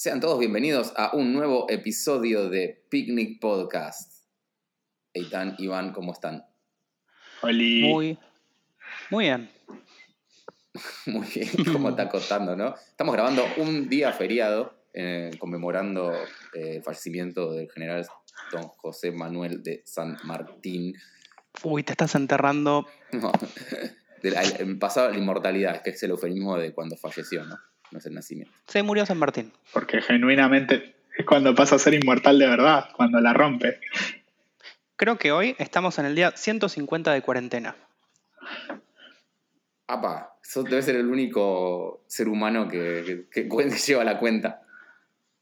Sean todos bienvenidos a un nuevo episodio de Picnic Podcast. Eitan, Iván, ¿cómo están? Oli. Muy, muy bien. Muy bien, como está contando, ¿no? Estamos grabando un día feriado eh, conmemorando eh, el fallecimiento del general don José Manuel de San Martín. Uy, te estás enterrando. No, de la- el pasado la inmortalidad, que es el eufemismo de cuando falleció, ¿no? No es el nacimiento. Se murió San Martín. Porque genuinamente es cuando pasa a ser inmortal de verdad, cuando la rompe. Creo que hoy estamos en el día 150 de cuarentena. Apa, sos debe ser el único ser humano que, que- que lleva la cuenta.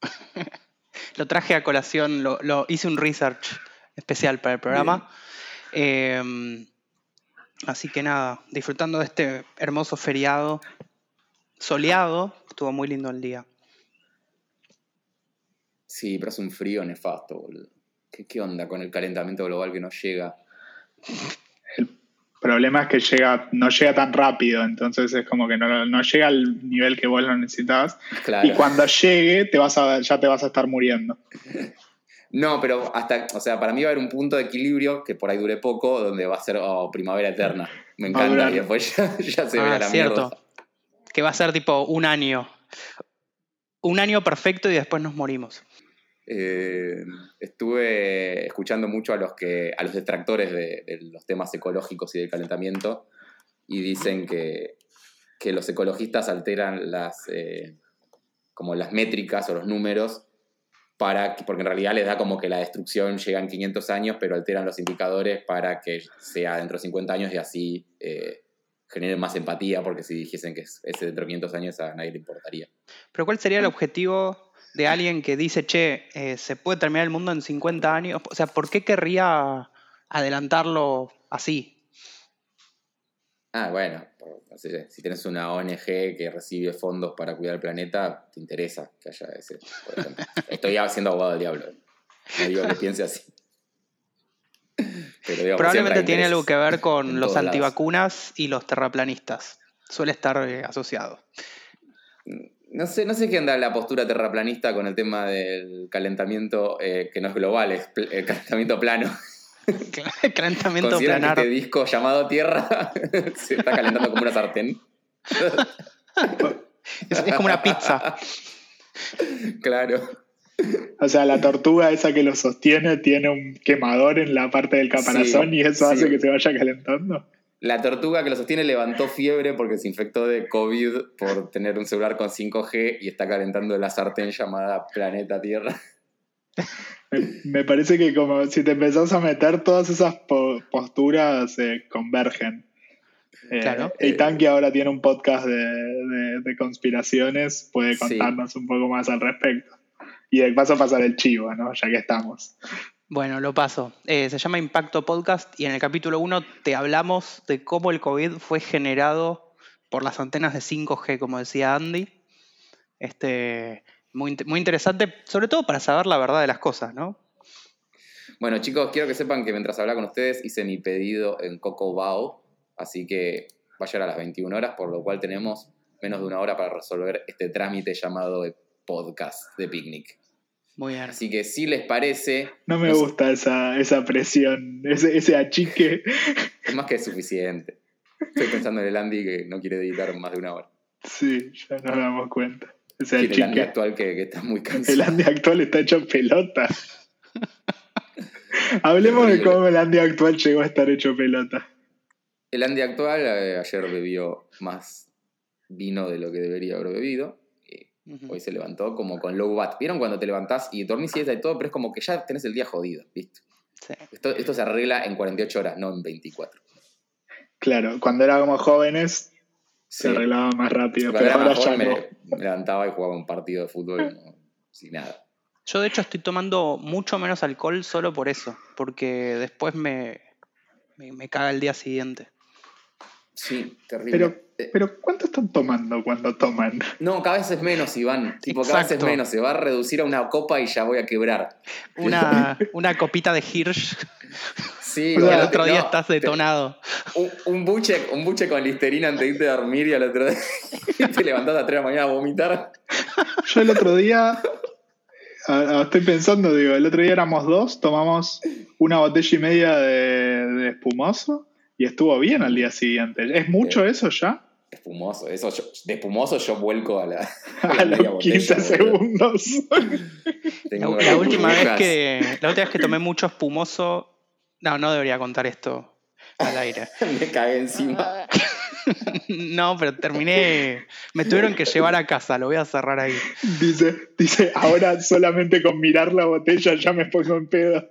Lo traje a colación, lo, lo- hice un research especial para el programa. Eh, así que nada, disfrutando de este hermoso feriado soleado. Estuvo muy lindo el día. Sí, pero hace un frío nefasto, boludo. ¿Qué, qué onda con el calentamiento global que no llega? El problema es que llega, no llega tan rápido, entonces es como que no, no llega al nivel que vos lo necesitabas. Claro. Y cuando llegue, te vas a, ya te vas a estar muriendo. No, pero hasta, o sea, para mí va a haber un punto de equilibrio que por ahí dure poco, donde va a ser oh, primavera eterna. Me encanta. Y después ya, ya se ve Ah, a la cierto. mierda. Que va a ser tipo un año. Un año perfecto y después nos morimos. Eh, estuve escuchando mucho a los que a los detractores de, los temas ecológicos y del calentamiento y dicen que, que los ecologistas alteran las eh, como las métricas o los números para que- porque en realidad les da como que la destrucción llega en 500 años pero alteran los indicadores para que sea dentro de 50 años y así eh, generen más empatía porque si dijesen que es, es dentro de 500 años a nadie le importaría Pero ¿cuál sería el objetivo de alguien que dice, che, eh, se puede terminar el mundo en 50 años? O sea, ¿por qué querría adelantarlo así? Ah, bueno, si tienes una ONG que recibe fondos para cuidar el planeta, te interesa que haya ese, por ejemplo. Estoy haciendo abogado del diablo. No digo que piense así. Pero Probablemente tiene algo que ver con los lados. antivacunas y los terraplanistas. Suele estar eh, asociado. No sé, no sé qué anda la postura terraplanista con el tema del calentamiento eh, que no es global, es pl- el calentamiento plano. Calentamiento ¿Consideran planar. que este disco llamado Tierra se está calentando como una sartén? Es, es como una pizza. Claro. O sea, la tortuga esa que lo sostiene tiene un quemador en la parte del caparazón Sí, y eso sí. hace que se vaya calentando. La tortuga que lo sostiene levantó fiebre porque se infectó de COVID por tener un celular con 5G y está calentando la sartén llamada Planeta Tierra. Me, me parece que como si te empezás a meter, todas esas po- posturas eh, convergen. Eh, Claro. Eitan, que ahora tiene un podcast de, de- de conspiraciones, puede Sí. contarnos un poco más al respecto. Y de paso pasar el chivo, ¿no? Ya que estamos. Bueno, lo paso. Eh, se llama Impacto Podcast y en el capítulo 1 te hablamos de cómo el COVID fue generado por las antenas de 5G, como decía Andy. Este, muy, muy interesante, sobre todo para saber la verdad de las cosas, ¿no? Bueno, chicos, quiero que sepan que mientras hablaba con ustedes hice mi pedido en Coco Bao, así que va a llegar a las 21 horas, por lo cual tenemos menos de una hora para resolver este trámite llamado de podcast de picnic. Muy bien. Así que si les parece, No me gusta esa, esa presión, ese, ese achique. es más que suficiente. Estoy pensando en el Andy que no quiere editar más de una hora. Sí, ya nos damos cuenta. Ese Y el Andy actual que, que está muy El cansado. Andy actual está hecho pelota. Hablemos de cómo el Andy actual llegó a estar hecho pelota. El Andy actual eh, ayer bebió más vino de lo que debería haber bebido. Hoy se levantó como con low bat. ¿Vieron cuando te levantás y dormís siesta y todo? Pero es como que ya tenés el día jodido, ¿viste? Sí. Esto, esto se arregla en 48 horas, no en 24. Claro, cuando éramos jóvenes se arreglaba más rápido, Cuando pero era ahora más ya joven no. me, me levantaba y jugaba un partido de fútbol como sin nada. Yo de hecho estoy tomando mucho menos alcohol solo por eso, porque después me, me, me caga el día siguiente. Sí, terrible. Pero, Eh, pero ¿cuánto están tomando cuando toman? no, cada vez es menos, Iván. Tipo, cada vez es menos. Se va a reducir a una copa y ya voy a quebrar. Una, una copita de Hirsch Sí, O y sea, al boludo, otro día no, estás te- detonado. Un, un buche, un buche con listerina antes de irte a dormir y al otro día te levantás a 3 de la mañana a vomitar. Yo el otro día, estoy pensando, digo, el otro día éramos dos, tomamos una botella y media de, de espumoso y estuvo bien al día siguiente. ¿Es mucho eso ya? Espumoso, eso yo- de espumoso yo vuelco a la, A los 15 botella, boludo. segundos. La, Tengo la última vez que la última vez que tomé mucho espumoso, no, no debería contar esto al aire. Me cagué encima. No, pero terminé, me tuvieron que llevar a casa, lo voy a cerrar ahí. Dice, dice, ahora solamente con mirar la botella ya me pongo en pedo.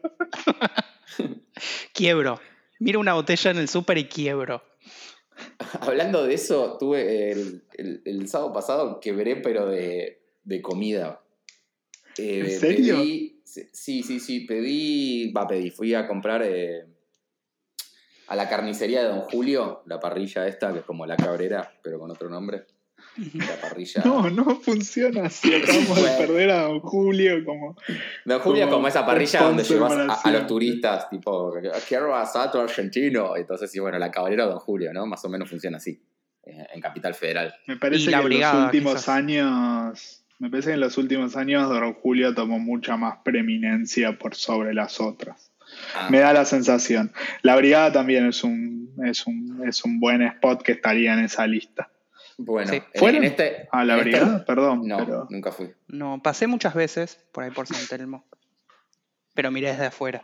Quiebro. Miro una botella en el súper y quiebro. Hablando de eso, tuve el, el- el sábado pasado quebré, pero de, de comida. Eh, ¿En serio? pedí- sí, sí, sí, pedí, va, pedí, fui a comprar eh, a la carnicería de Don Julio, la parrilla esta, que es como la cabrera, pero con otro nombre. La parrilla. No, no funciona así. Acabamos de perder a don Julio como... Don Julio es como como esa parrilla donde llevas a, a los turistas, tipo, quiero asato argentino. Entonces, sí, bueno, la cabrera de Don Julio, ¿no? Más o menos funciona así, eh, en Capital Federal. Me parece Y que en los últimos quizás. años... Me parece que en los últimos años Don Julio tomó mucha más preeminencia por sobre las otras. Ah, Me da la sensación. La brigada también es un, es un, es un buen spot que estaría en esa lista. Bueno, Sí. en- ¿Fueron en este. a la en este-? Perdón, No, pero... nunca fui. No, pasé muchas veces por ahí por San Telmo. Pero miré desde afuera.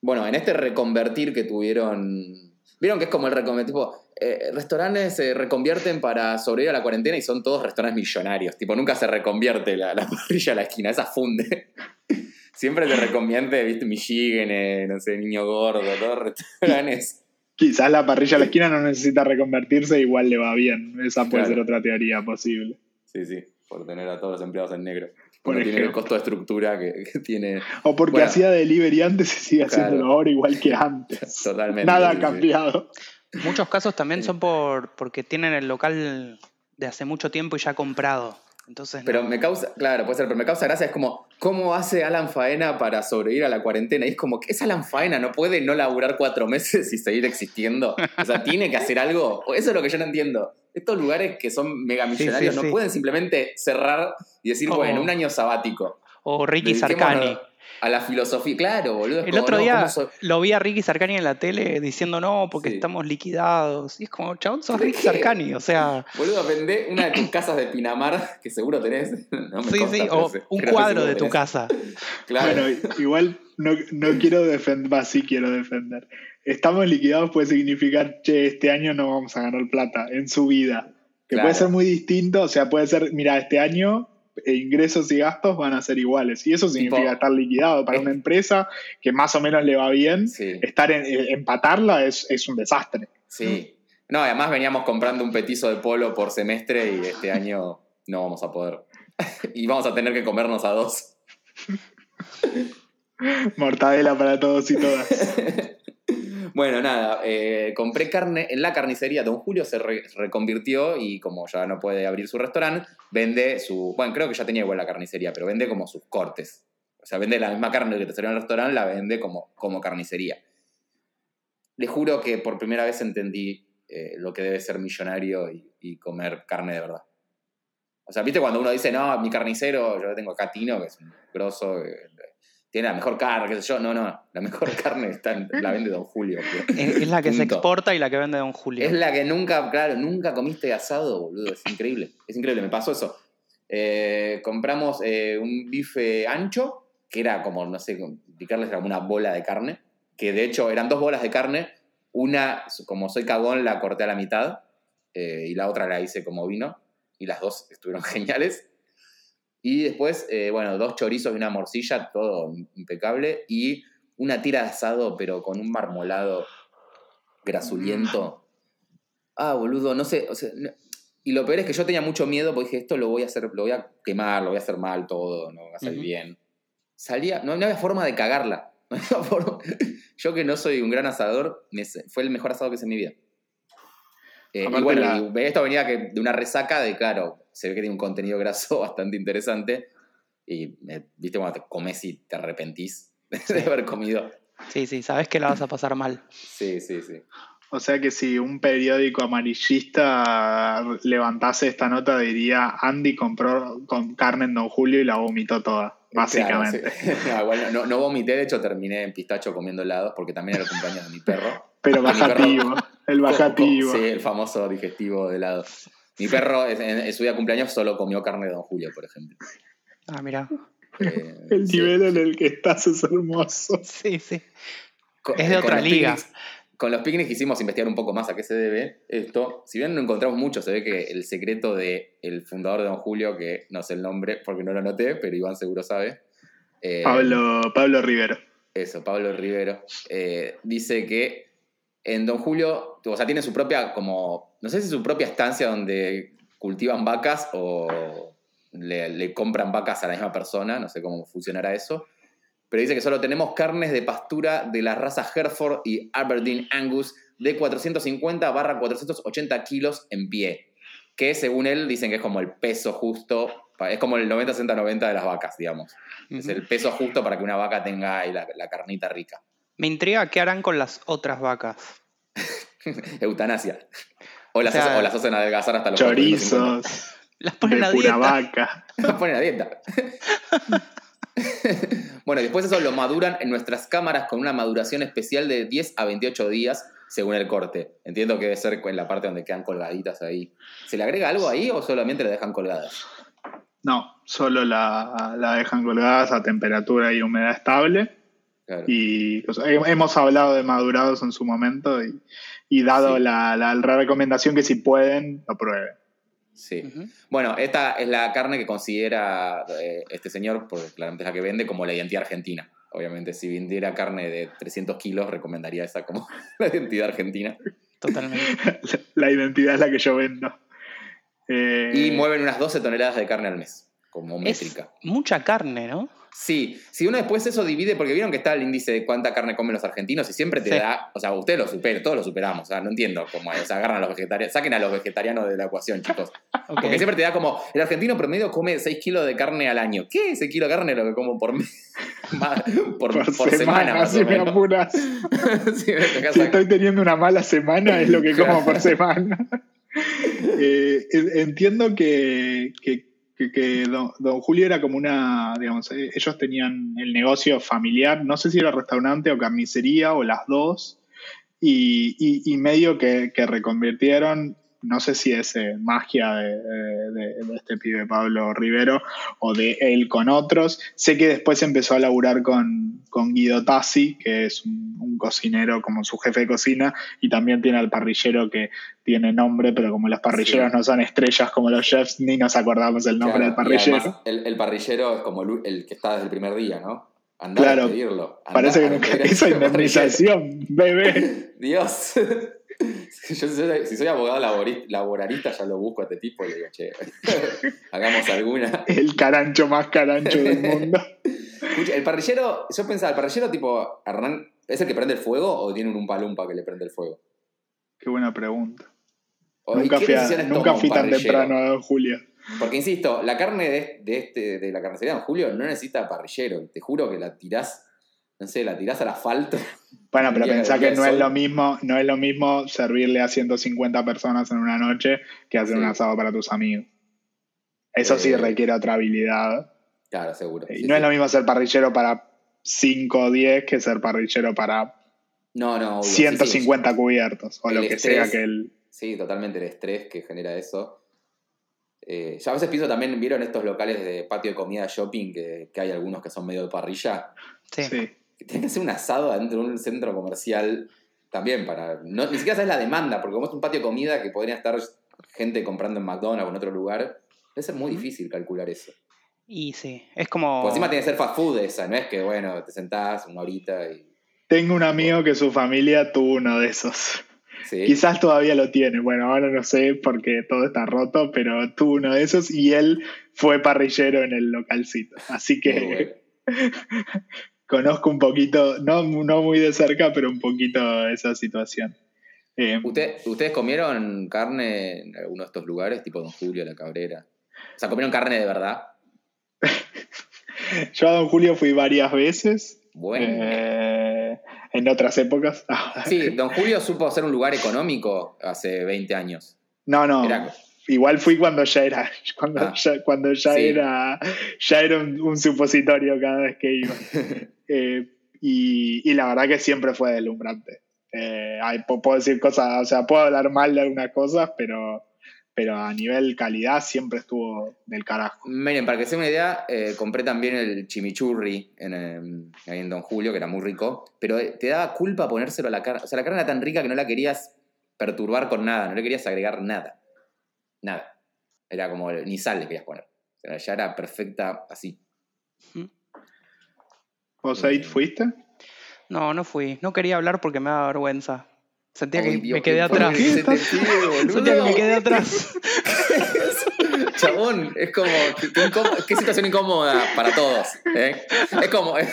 Bueno, en este reconvertir que tuvieron. Vieron que es como el reconvertir. Tipo, eh, restaurantes se reconvierten para sobrevivir a la cuarentena y son todos restaurantes millonarios. Tipo, nunca se reconvierte la, la parrilla a la esquina, esa funde. Siempre se reconvierte, viste, Michigan, no sé, Niño Gordo, todos restaurantes. Quizás la parrilla a la esquina no necesita reconvertirse, igual le va bien. Esa puede Claro. ser otra teoría posible. Sí, sí, por tener a todos los empleados en negro. Por Porque tiene el costo de estructura que, que tiene O porque Bueno. hacía delivery antes y sigue Claro. haciéndolo ahora igual que antes. totalmente. Nada ha sí. cambiado. Muchos casos también Sí. son por porque tienen el local de hace mucho tiempo y ya comprado. Entonces, Pero no. me causa, claro, puede ser, pero me causa gracia, es como, ¿cómo hace Alan Faena para sobrevivir a la cuarentena? Y es como, que es Alan Faena? ¿No puede no laburar cuatro meses y seguir existiendo? O sea, ¿tiene que hacer algo? Eso es lo que yo no entiendo. Estos lugares que son mega millonarios sí, no sí. pueden simplemente cerrar y decir, Oh. bueno, un año sabático. O Ricky Dediquémonos Sarkani. A la filosofía, claro, boludo. El como, otro día ¿cómo so- lo vi a Ricky Sarkani en la tele diciendo no, porque Sí. estamos liquidados. Y es como, chabón, sos ¿De Ricky? Sarkani. O sea, Boludo, vendé una de tus casas de Pinamar, que seguro tenés. No me sí, consta, sí, o sé- un cuadro de tu casa. Claro. Bueno, igual no, no quiero defender, va, sí quiero defender. Estamos liquidados puede significar, che, este año no vamos a ganar plata en su vida. Que Claro. puede ser muy distinto, o sea, puede ser, mira, este año eh, ingresos y gastos van a ser iguales. Y eso significa Tipo, estar liquidado para una empresa que más o menos le va bien. Sí. Estar en, eh, empatarla es, es un desastre. Sí. No, además veníamos comprando un petizo de polo por semestre y este año no vamos a poder. y vamos a tener que comernos a dos. Mortadela para todos y todas. bueno, nada, eh, compré carne en la carnicería. Don Julio se re- reconvirtió y como ya no puede abrir su restaurante, vende su... Bueno, creo que ya tenía igual la carnicería, pero vende como sus cortes. O sea, vende la misma carne que te salió en el restaurante, la vende como, como carnicería. Le juro que por primera vez entendí eh, lo que debe ser millonario y, comer carne de verdad. O sea, ¿viste cuando uno dice, no, mi carnicero, yo tengo acá Tino, que es grosso, que tiene la mejor carne, qué sé yo? No, no, la mejor carne está en- la vende Don Julio. Es, es la que se exporta y la que vende Don Julio. Es la que nunca, claro, nunca comiste asado, boludo. Es increíble. Es increíble, me pasó eso. Eh, compramos eh, un bife ancho, que era como, no sé, explicarles, era como una bola de carne. Que de hecho eran dos bolas de carne. Una, como soy cagón, la corté a la mitad. eh, y la otra la hice como vino. Y las dos estuvieron geniales. Y después, eh, bueno, dos chorizos y una morcilla, todo impecable. Y una tira de asado, pero con un marmolado grasuliento. Ah, boludo, no sé. o sea, no- Y lo peor es que yo tenía mucho miedo porque dije, esto lo voy a hacer, lo voy a quemar, lo voy a hacer mal todo, no va a salir bien. Salía, no, no había forma de cagarla. No había forma- Yo que no soy un gran asador, fue el mejor asado que hice en mi vida. Eh, y bueno, la- y esto venía que- de una resaca de, claro, se ve que tiene un contenido graso bastante interesante. Y, eh, viste, cuando te comes y te arrepentís de haber comido. Sí, sí, sabes que la vas a pasar mal. Sí, sí, sí. O sea que si un periódico amarillista levantase esta nota, diría Andy compró con carne en Don Julio y la vomitó toda, básicamente. Claro, sí. No, no, no vomité, de hecho terminé en pistacho comiendo helados porque también era el cumpleaños de mi perro. Pero perro- bajativo, el bajativo. Sí, el famoso digestivo de helado. Mi perro en, en su día de cumpleaños solo comió carne de Don Julio, por ejemplo. Ah, mira. Eh, El sí. nivel en el que estás es hermoso. Sí, sí. Es de con otra liga. picnics- con los picnics quisimos investigar un poco más a qué se debe esto. Si bien no encontramos mucho, se ve que el secreto del el fundador de Don Julio, que no sé el nombre porque no lo anoté, pero Iván seguro sabe. eh, Pablo, Pablo Rivero. Eso, Pablo Rivero. eh, dice que en Don Julio, o sea, tiene su propia, como, no sé si su propia estancia donde cultivan vacas o le, le compran vacas a la misma persona, no sé cómo funcionará eso. Pero dice que solo tenemos carnes de pastura de las razas Hereford y Aberdeen Angus de 450 barra 480 kilos en pie. Que según él dicen que es como el peso justo, es como el 90-60-90 de las vacas, digamos. Es el peso justo para que una vaca tenga ahí la, la carnita rica. Me intriga qué harán con las otras vacas. Eutanasia. O las, O sea, o las hacen adelgazar hasta los Chorizos Las ponen de a pura dieta. vaca. 450. Ponen a dieta. bueno, después eso lo maduran en nuestras cámaras con una maduración especial de 10 a 28 días según el corte. Entiendo que debe ser en la parte donde quedan colgaditas ahí. ¿Se le agrega algo ahí o solamente la dejan colgadas? No, solo la, la dejan colgadas a temperatura y humedad estable. Claro. Y o sea, he- hemos hablado de madurados en su momento y, y dado Sí. la, la- la recomendación que si pueden, lo prueben. Sí. Bueno, esta es la carne que considera eh, este señor, porque claramente es la que vende, como la identidad argentina. Obviamente, si vendiera carne de 300 kilos, recomendaría esa como la identidad argentina. Totalmente. La identidad es la que yo vendo. Eh, Y mueven unas 12 toneladas de carne al mes, como Es métrica. mucha carne, ¿no? Sí, si uno después eso divide, porque vieron que está el índice de cuánta carne comen los argentinos y siempre te Sí. da, o sea, ustedes lo superan, todos lo superamos, o sea, no entiendo cómo es, o sea, agarran a los vegetarianos, saquen a los vegetarianos de la ecuación, chicos. Porque siempre te da como, el argentino promedio come 6 kilos de carne al año. ¿Qué? 6 kilos de carne es lo que como por, por, por, por semana, más si o me menos. apuras. Sí, me tocas Si a- estoy teniendo una mala semana, es lo que como por semana. Eh, en- entiendo que, que- que- que don, don Julio era como una, digamos, eh, ellos tenían el negocio familiar, no sé si era restaurante o carnicería o las dos, y, y- y medio que, que reconvirtieron, no sé si es eh, magia de, de- de este pibe Pablo Rivero o de él con otros. Sé que después empezó a laburar con, con Guido Tassi, que es un, un cocinero como su jefe de cocina, y también tiene al parrillero que tiene nombre, pero como los parrilleros Sí. no son estrellas como los chefs, ni nos acordamos el nombre Claro, del parrillero. además, el, el parrillero es como el, el que está desde el primer día, ¿no? Andá Claro. a pedirlo. Parece que nunca esa indemnización, bebé. Dios. Yo si soy, si soy abogado laboralista ya lo busco a este tipo y le digo, che, hagamos alguna. El carancho más carancho del mundo. Escucha, el parrillero, yo pensaba, el parrillero tipo, arran- ¿es el que prende el fuego o tiene un umpalumpa que le prende el fuego? Qué buena pregunta. O, ¿y Nunca fui, nunca fui tan temprano a Don Julio. Porque insisto, la carne de, de este, de la carnicería de Don Julio no necesita parrillero. Te juro que la tirás, no sé, la tirás al asfalto. Bueno, pero pensá que no es lo mismo, no es lo mismo servirle a 150 personas en una noche que hacer Sí. un asado para tus amigos. Eso sí Eh, requiere otra habilidad. Claro, seguro. Y Sí, no sí. es lo mismo ser parrillero para 5 o 10 que ser parrillero para No, no, obvio. Sí, sí. 150 cubiertos o El lo que estrés. sea que el. Sí, totalmente el estrés que genera eso. Eh, yo a veces pienso también, ¿vieron estos locales de patio de comida shopping que, que hay algunos que son medio de parrilla? Sí. Sí. Que tienen que hacer un asado adentro de un centro comercial también para... No, ni siquiera sabes la demanda, porque como es un patio de comida que podría estar gente comprando en McDonald's o en otro lugar, debe ser muy difícil calcular eso. Y sí, es como... Por encima tiene que ser fast food esa, no es que, bueno, te sentás una horita y... Tengo un amigo que su familia tuvo uno de esos. ¿sí? Quizás todavía lo tiene. Bueno, ahora no sé porque todo está roto, pero tuvo uno de esos y él fue parrillero en el localcito. Así que Muy bueno. conozco un poquito, no, no muy de cerca, pero un poquito esa situación. Eh, ¿Usted- ¿Ustedes comieron carne en alguno de estos lugares, tipo Don Julio, La Cabrera? O sea, ¿comieron carne de verdad? yo a Don Julio fui varias veces. Bueno. eh, en otras épocas. Sí, Don Julio supo ser un lugar económico hace 20 años. No, no. Era- Igual fui cuando ya era, cuando Ah. ya, cuando ya Sí. era, ya era un, un supositorio cada vez que iba. Eh, y, y la verdad que siempre fue deslumbrante. Eh, puedo decir cosas, o sea, puedo hablar mal de algunas cosas, pero, pero a nivel calidad siempre estuvo del carajo. Miren, para que se una idea, eh, compré también el chimichurri en, em, ahí en Don Julio, que era muy rico, pero te daba culpa ponérselo a la carne. O sea, la carne era tan rica que no la querías perturbar con nada, no le querías agregar nada. Nada. Era como, ni sal le querías poner. O sea, ya era perfecta así. ¿Vos, Aid, fuiste? No, no fui. No quería hablar porque me daba vergüenza. Sentía Ay, que Dios, me quedé qué atrás. pobre te pide. Sentía que me quedé atrás. Chabón, es como, qué, situación incómoda para todos. ¿eh? Es como...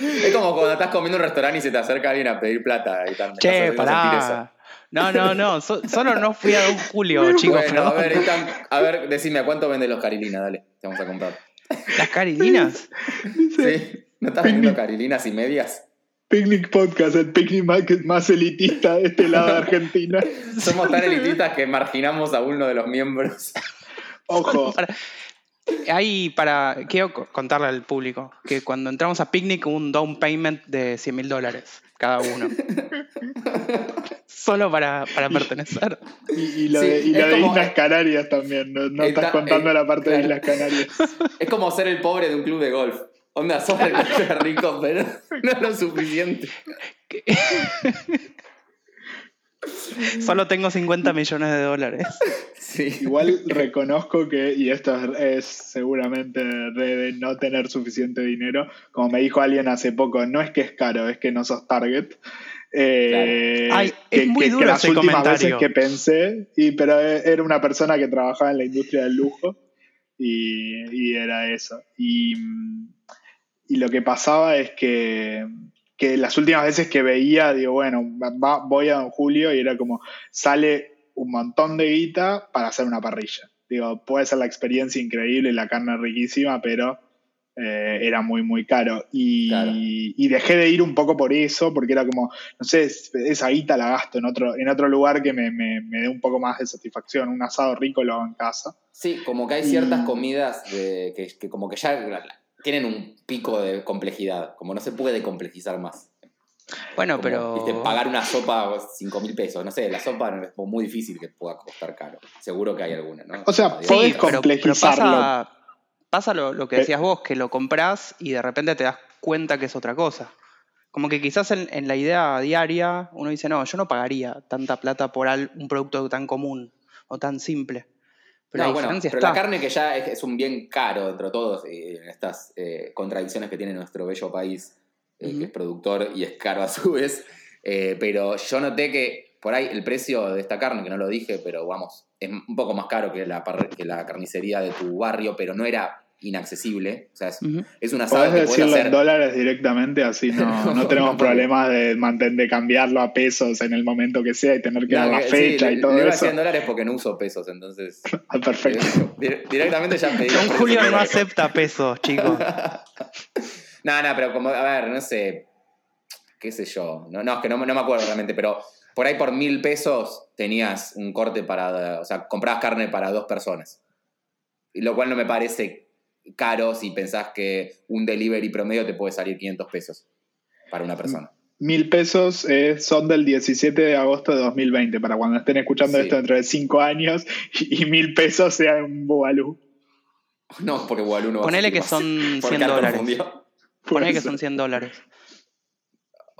Es como cuando estás comiendo en un restaurante y se te acerca alguien a pedir plata y Che, pará. No, no, no. so- solo no fui a Don Julio, chicos. bueno, a ver, Ethan, a ver, decime, ¿a cuánto venden los Carilina? Dale, te vamos a comprar. Las carilinas. ¿Sí? ¿No estás vendiendo Carilinas y medias? Picnic Podcast, el picnic más, más elitista de este lado de Argentina. Somos tan elitistas que marginamos a uno de los miembros. Ojo, Hay para. Quiero co- contarle al público que cuando entramos a Picnic hubo un down payment de 100 mil dólares cada uno. Solo para, para pertenecer. y, y lo Sí, de, y lo es de como- Islas Canarias también, no, no Está- estás contando eh, la parte de. Islas Canarias. Es como ser el pobre de un club de golf. Onda, sos el rico, pero no es lo suficiente. Solo tengo 50 millones de dólares. Sí. Igual reconozco que, y esto es, seguramente de, de no tener suficiente dinero, como me dijo alguien hace poco, no es que es caro, es que no sos target. Eh, Ay, que, es muy que- que duro las ese últimas comentario. veces que pensé, y, pero era una persona que trabajaba en la industria del lujo y, y era eso. Y, mm, y lo que pasaba es que, que las últimas veces que veía, digo, bueno, va- voy a Don Julio y era como, sale un montón de guita para hacer una parrilla. Digo, puede ser la experiencia increíble y la carne riquísima, pero eh, era muy, muy caro. Y, Claro. y dejé de ir un poco por eso, porque era como, no sé, es- esa guita la gasto en otro, en otro lugar que me, me, me dé un poco más de satisfacción. Un asado rico lo hago en casa. Sí, como que hay Y- ciertas comidas de, que, que como que ya tienen un pico de complejidad, como no se puede complejizar más. Bueno, Como, pero. viste, pagar una sopa 5 mil pesos, no sé, la sopa es muy difícil que pueda costar caro. Seguro que hay alguna, ¿no? O sea, Digo, podés Sí, pero, pasa, pasa lo, lo que Eh. decías vos, que lo compras y de repente te das cuenta que es otra cosa. Como que quizás en, en la idea diaria uno dice, no, yo no pagaría tanta plata por al- un producto tan común o tan simple. Pero no, la bueno, pero está. la carne que ya es, es un bien caro entre todos, eh, en estas eh, contradicciones que tiene nuestro bello país, eh, que es productor y es caro a su vez. Eh, pero yo noté que por ahí el precio de esta carne, que no lo dije, pero vamos, es un poco más caro que la, parri- que la carnicería de tu barrio, pero no era inaccesible. O sea, es, Ujú. es un asado Podés que puedes decirlo hacer. en dólares directamente, así no, no tenemos No, problemas de, mantener, de cambiarlo a pesos en el momento que sea y tener que No, dar la sí, fecha le- y todo le a eso. en dólares porque no uso pesos, entonces. Ah, perfecto. dir- directamente ya pedí. Don Julio no acepta pesos, chicos. No, no, pero como, a ver, no sé, qué sé yo, no, no es que no, me- no me acuerdo realmente, pero por ahí por mil pesos tenías un corte para, o sea, comprabas carne para dos personas. Y lo cual no me parece caro si pensás que un delivery promedio te puede salir 500 pesos para una persona. Mil pesos eh, son del 17 de agosto de 2020, para cuando estén escuchando Sí. esto dentro de cinco años y, y mil pesos sea un bubalú. No, porque Walú no va a Ponele que más. son Por 100 cara dólares. Ponele que son 100 dólares.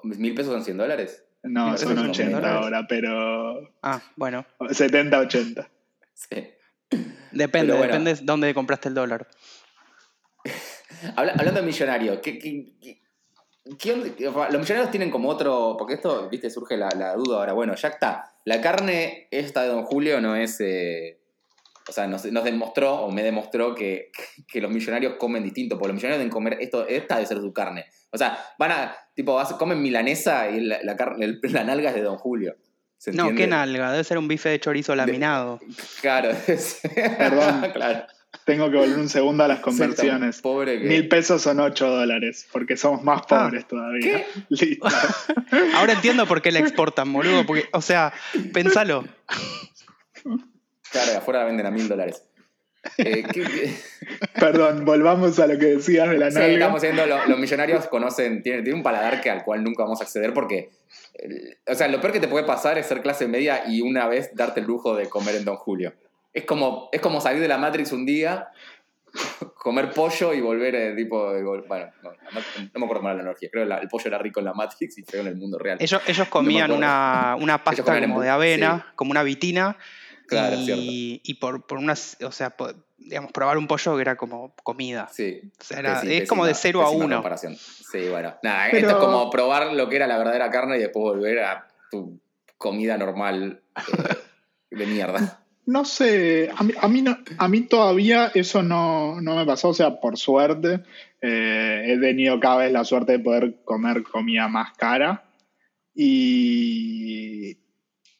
¿Mil pesos son 100 dólares? No, son pesos son 80 dólares. ahora, pero Ah, bueno. 70, 80. Sí. Depende, bueno. depende de dónde compraste el dólar. Habla- hablando de millonarios, ¿qué, qué, qué- qué onda? los millonarios tienen como otro. Porque esto, viste, surge la, la duda ahora. Bueno, ya está. La carne esta de Don Julio no es. eh, o sea, nos, nos demostró, o me demostró, que, que los millonarios comen distinto. Porque los millonarios deben comer. Esto, esta debe ser su carne. O sea, van a. Tipo, comen milanesa y la, la, carne, el- la nalga es de Don Julio. ¿Se No, qué nalga, debe ser un bife de chorizo laminado. Claro. Perdón. claro. Tengo que volver un segundo a las conversiones. Pobre que... Mil pesos son 8 dólares, porque somos más Ah, pobres todavía. Listo. Ahora entiendo por qué la exportan, boludo. Porque, o sea, pensalo. Claro, afuera la venden a mil dólares. Eh. Perdón, volvamos a lo que decías de la Sí, nalga. estamos viendo, lo- los millonarios conocen, tienen, tienen un paladar que, al cual nunca vamos a acceder porque, eh, o sea, lo peor que te puede pasar es ser clase media y una vez darte el lujo de comer en Don Julio. Es como, es como salir de la Matrix un día, comer pollo y volver, eh, tipo, bueno, no, no- me acuerdo era la energía, creo que la- el pollo era rico en la Matrix y feo en el mundo real. Ellos, ellos comían una, una pasta comían como de avena, como una vitina. Claro, y, y por, por unas, o sea, por- digamos, probar un pollo que era como comida. Sí. O sea, era- Pésima- es como de 0 a pésima 1. comparación. Sí, bueno. Nada, Pero- esto es como probar lo que era la verdadera carne y después volver a tu comida normal eh, de mierda. No sé, a mí, a mí, no- a mí todavía eso no, no me pasó, o sea, por suerte, eh, he tenido cada vez la suerte de poder comer comida más cara y,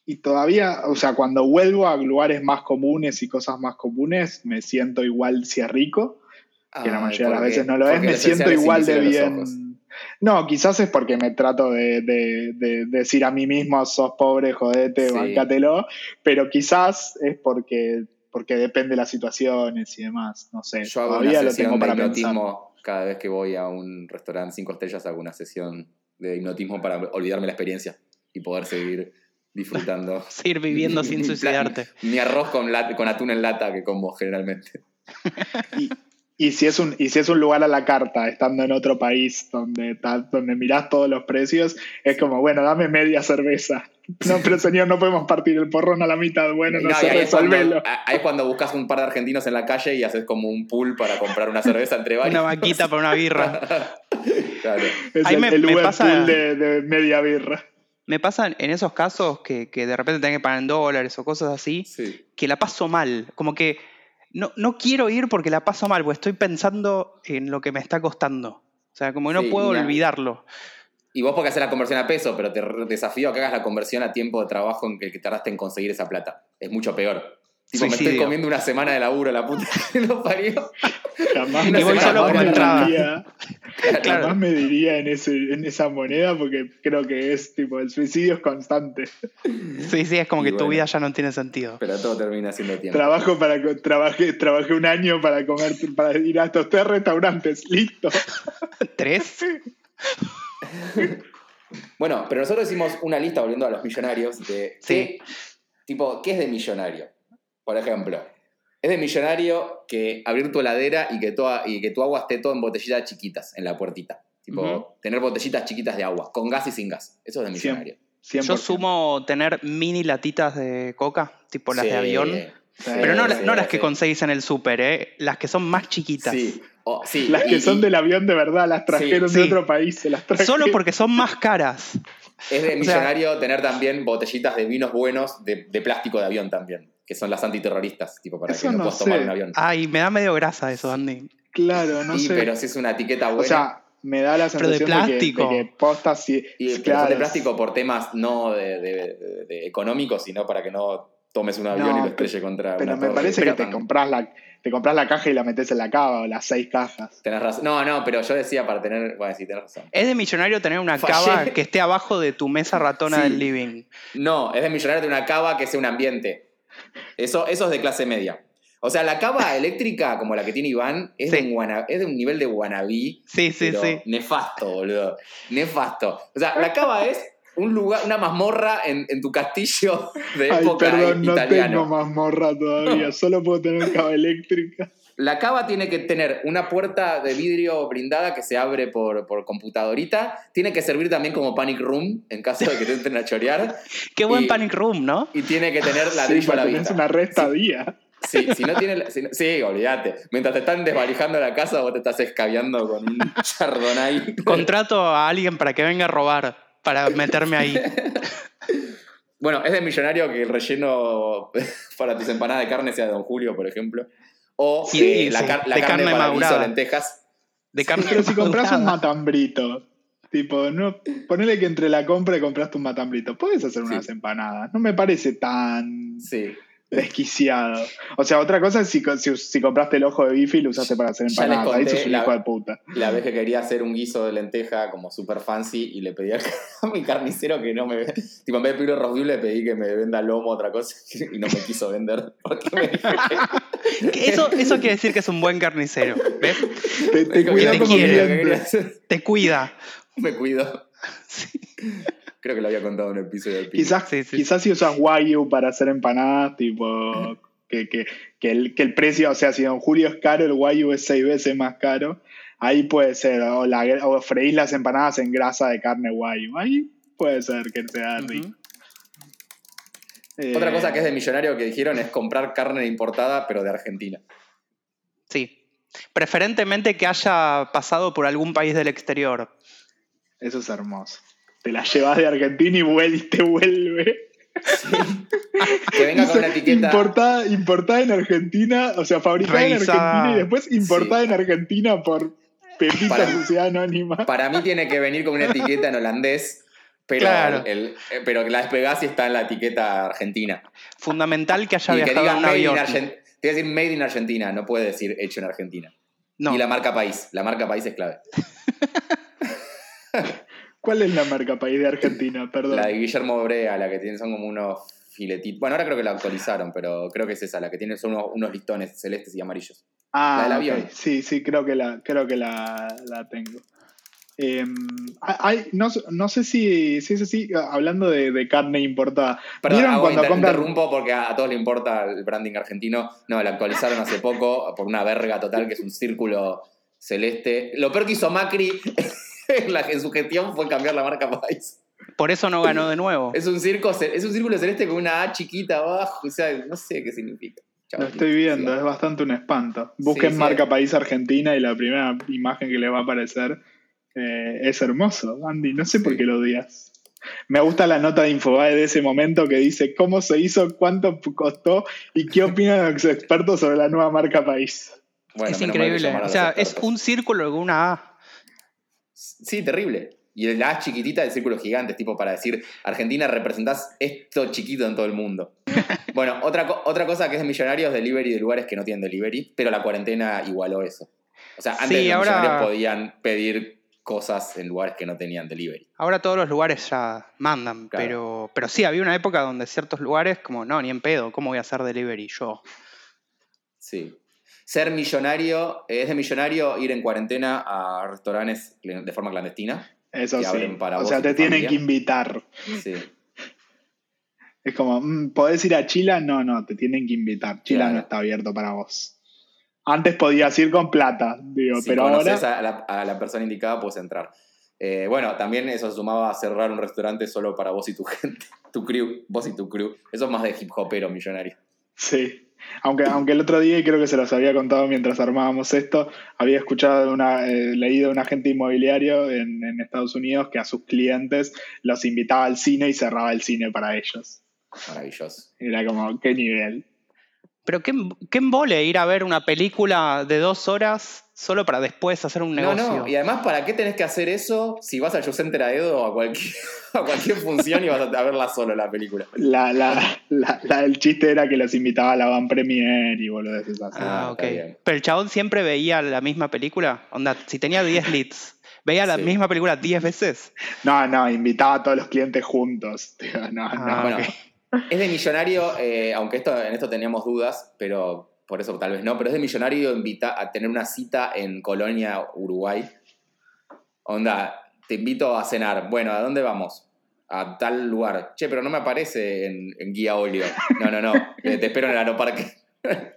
y todavía, o sea, cuando vuelvo a lugares más comunes y cosas más comunes, me siento igual si es rico, que la Ay, mayoría de las veces no lo es, me siento igual de bien. No, quizás es porque me trato de, de- de decir a mí mismo, sos pobre, jodete, Sí. bancátelo, pero quizás es porque, porque depende de las situaciones y demás, no sé, Yo hago todavía una lo sesión tengo de para pensar. hipnotismo cada vez que voy a un restaurante cinco estrellas, hago una sesión de hipnotismo para olvidarme la experiencia y poder seguir disfrutando. Seguir viviendo sin suicidarte. Mi arroz con, lat- con atún en lata que como generalmente. Y, y si es un, y si es un lugar a la carta, estando en otro país donde, donde mirás todos los precios, es como, bueno, dame media cerveza. No, pero señor, no podemos partir el porrón a la mitad. Bueno, no, No, sé, ahí, es cuando, resolvelo. ahí es cuando buscas un par de argentinos en la calle y haces como un pool para comprar una cerveza entre varios. Una vaquita para una birra. claro. Es ahí el, me- el me pasa- pool de, de media birra. Me pasa en esos casos que, que de repente tengo que pagar en dólares o cosas así, Sí. que la paso mal. Como que no, no quiero ir porque la paso mal, porque estoy pensando en lo que me está costando. O sea, como que no Sí, puedo mira. olvidarlo. Y vos porque hacer la conversión a peso, pero te desafío a que hagas la conversión a tiempo de trabajo en que, que tardaste en conseguir esa plata. Es mucho peor. Tipo, me estoy comiendo una semana de laburo, la puta que lo parió. Jamás, Y me- voy solo como entrada. diría- Claro. jamás me diría en, ese, en esa moneda porque creo que es tipo el suicidio es constante. Sí, sí, es como Y que tu vida ya no tiene sentido. Pero todo termina siendo tiempo. Trabajo para trabajé, trabajé un año para comer para ir a estos tres restaurantes, listo. ¿Tres? Bueno, pero nosotros hicimos una lista volviendo a los millonarios de Sí. qué, tipo, ¿qué es de millonario? Por ejemplo, es de millonario que abrir tu heladera y que, tu, y que tu agua esté todo en botellitas chiquitas en la puertita. Tipo, tener botellitas chiquitas de agua, con gas y sin gas. Eso es de millonario. 100%. Yo sumo tener mini latitas de coca, tipo las Sí, de avión. Sí, Pero no, sí, la- no las que conseguís en el súper, ¿eh? las que son más chiquitas. Sí, Las que y- son y del avión de verdad, las trajeron Sí, de sí. otro país, se las trajeron. Solo porque son más caras. Es de o sea- millonario tener también botellitas de vinos buenos de, de plástico de avión también, que son las antiterroristas, tipo para Eso que no, no puedas tomar un avión. Ay, me da medio grasa eso, Andy. Claro, no Sí, sé. pero si es una etiqueta buena. o sea, me da la Pero de sensación de, que, plástico. de que postas sí. Y claro, de plástico por temas no de, de- de- de económicos, sino para que no tomes un avión No, y lo estrelle contra Pero una me torre. parece Pero que te compras la, te compras la caja y la metes en la cava, o las seis cajas. Tenés razón. No, no, pero yo decía para tener. Bueno, sí, tenés razón. Es de millonario tener una Fallé. cava que esté abajo de tu mesa ratona Sí. del living. No, es de millonario de una cava que sea un ambiente. Eso, eso es de clase media. O sea, la cava eléctrica, como la que tiene Iván, es, de, un, es de un nivel de wannabe. Sí, sí, pero sí. Nefasto, boludo. Nefasto. O sea, la cava es un lugar, una mazmorra en, en tu castillo de Ay, época perdón, no italiano. tengo mazmorra todavía, solo puedo tener cava eléctrica. La cava tiene que tener una puerta de vidrio blindada que se abre por, por computadorita. Tiene que servir también como panic room en caso de que te entren a chorear. Qué buen Y- panic room, ¿no? Y tiene que tener Sí, ladrillo a la vista. una resta día. Sí, si no tiene. si no- sí, olvídate. Mientras te están desvalijando la casa, vos te estás escabeando con un chardonnay. Contrato a alguien para que venga a robar, para meterme ahí. Bueno, es de millonario que el relleno para tus empanadas de carne sea de Don Julio, por ejemplo. O Sí, eh, la, sí, car- la de carne, carne lentejas. De carne Pero si compras un matambrito, Tipo, no, ponele que entre la compra y compraste un matambrito. Puedes hacer unas Sí. empanadas. No me parece tan Sí. Desquiciado. O sea, otra cosa es si, si, si compraste el ojo de bife y lo usaste para hacer Ya les empanadas. Ahí conté sos un la- hijo de puta. La vez que quería hacer un guiso de lenteja como super fancy y le pedí a mi carnicero que no me... Tipo, en vez de pedir le pedí que me venda lomo otra cosa y no me quiso vender. Porque me dijo que- Que Eso, eso quiere decir que es un buen carnicero. ¿Ves? Te, cuida te quiere. Te cuida. Me cuido. Creo que lo había contado en un episodio del. Quizás, Sí, sí. quizás si usas Wagyu para hacer empanadas, tipo que, que, que, el, que el precio, o sea, si Don Julio es caro, el Wagyu es seis veces más caro. Ahí puede ser, o, la, o freís las empanadas en grasa de carne Wagyu. Ahí puede ser que sea rico. Ujú. Eh, Otra cosa que es de millonario que dijeron es comprar carne importada, pero de Argentina. Sí. Preferentemente que haya pasado por algún país del exterior. Eso es hermoso. Te la llevas de Argentina y vuel- te vuelve. Que venga con una Dice, etiqueta. Importada, importada en Argentina, o sea, fabricada en. Argentina y después importada Sí. en Argentina por Pepita Para- Sociedad Anónima. Para mí tiene que venir con una etiqueta en holandés, pero, Claro. el- eh, pero que la despegás y está en la etiqueta argentina. Fundamental que haya y que viajado diga en made in. Argentina. Te voy a decir made in Argentina, no puede decir hecho en Argentina. No, Y la marca país. La marca país es clave. ¿Cuál es la marca país de Argentina? Perdón. La de Guillermo Brea, la que tiene, son como unos filetitos. Bueno, ahora creo que la actualizaron, pero creo que es esa, la que tiene son unos, unos listones celestes y amarillos. ah, la del avión. Sí, sí, creo que la, creo que la, la tengo. Hay- no, no sé si, si es así, hablando de, de carne importada. Perdón, ¿Vieron hago- cuando inter- compran interrumpo porque a, a todos les importa el branding argentino. No, la actualizaron hace poco por una verga total que es un círculo celeste. Lo peor que hizo Macri la- en su gestión fue cambiar la marca país. por eso no ganó de nuevo. Es un, circo, es un círculo celeste con una A chiquita abajo. O sea, no sé qué significa. Chau, Lo estoy viendo, sí. es bastante un espanto. Busquen sí. marca país Argentina y la primera imagen que les va a aparecer eh, es hermoso, Andy. No sé por qué lo odias. Me gusta la nota de Infobae de ese momento que dice cómo se hizo, cuánto costó y qué opinan los expertos sobre la nueva marca país. Bueno, es increíble. O sea, es un círculo con una A. Sí, terrible. Y la A chiquitita del círculo gigante, tipo para decir, Argentina representás esto chiquito en todo el mundo. Bueno, otra, otra cosa que es de millonarios, delivery de lugares que no tienen delivery, pero la cuarentena igualó eso. O sea, antes Sí, los ahora- millonarios podían pedir cosas en lugares que no tenían delivery. Ahora todos los lugares ya mandan, Claro. pero, pero sí, había una época donde ciertos lugares, como, no, ni en pedo, ¿cómo voy a hacer delivery yo? Sí. Ser millonario, eh, es de millonario ir en cuarentena a restaurantes de forma clandestina. Eso sí. para o sea, te tienen familia. que invitar. Sí. Es como, mm, ¿podés ir a Chila? No, no, te tienen que invitar. Chila Claro. no está abierto para vos. Antes podías ir con plata, digo, Si pero ahora. a, la, a la persona indicada, puedes entrar. Eh, bueno, también eso sumaba a cerrar un restaurante solo para vos y tu gente, tu crew, vos y tu crew. Eso es más de hip hopero millonario. Sí. Aunque, aunque el otro día, y creo que se los había contado mientras armábamos esto, había escuchado una, eh, leído de un agente inmobiliario en, en Estados Unidos que a sus clientes los invitaba al cine y cerraba el cine para ellos. Maravilloso. Era como, ¿qué nivel? Pero qué, qué embole ir a ver una película de dos horas solo para después hacer un No, negocio. no, y además, ¿para qué tenés que hacer eso si vas al Show Center a Edo o a cualquier, a cualquier función y vas a verla solo la película? La, la, la, la- el chiste era que los invitaba a la van premier y boludeces así. Ah, Ah, ok. Pero el chabón siempre veía la misma película. Onda, si tenía 10 leads, ¿veía la Sí. misma película 10 veces? No, no, invitaba a todos los clientes juntos. Tío, No, no. Ah, Bueno, ok. Es de millonario, eh, aunque esto, en esto teníamos dudas, pero por eso tal vez no, pero es de millonario invita a tener una cita en Colonia, Uruguay. Onda, te invito a cenar. Bueno, ¿a dónde vamos? A tal lugar. Che, pero no me aparece en, en Guía Olio. No, no, no. eh, te espero en el aeroparque.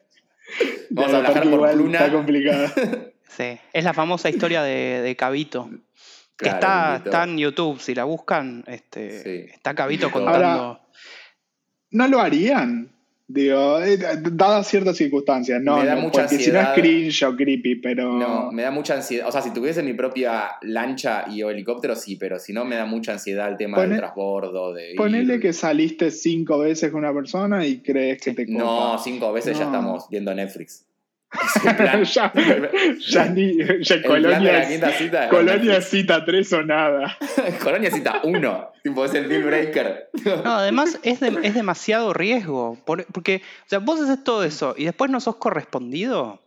Vamos a viajar por Pluna. Está complicado. Sí. Es la famosa historia de, de Cabito. Claro, está, está en YouTube, si la buscan, este, Sí. está Cabito contando. ¿No lo harían? Digo, eh, dadas ciertas circunstancias, no, Me da no, mucha porque si no es ansiedad. cringe o creepy, pero No, me da mucha ansiedad. O sea, si tuviese mi propia lancha y o helicóptero, sí, pero si no, me da mucha ansiedad el tema del transbordo. De ir- ponele que saliste cinco veces con una persona y crees que te copa. No, cinco veces ya estamos viendo Netflix. Plan- ya, ya ni- ya Colonia, cita. es Colonia cita 3 o nada. Colonia cita uno. Tipo, es el deal breaker. No, además es, de- es demasiado riesgo. por- porque, o sea, vos haces todo eso y después no sos correspondido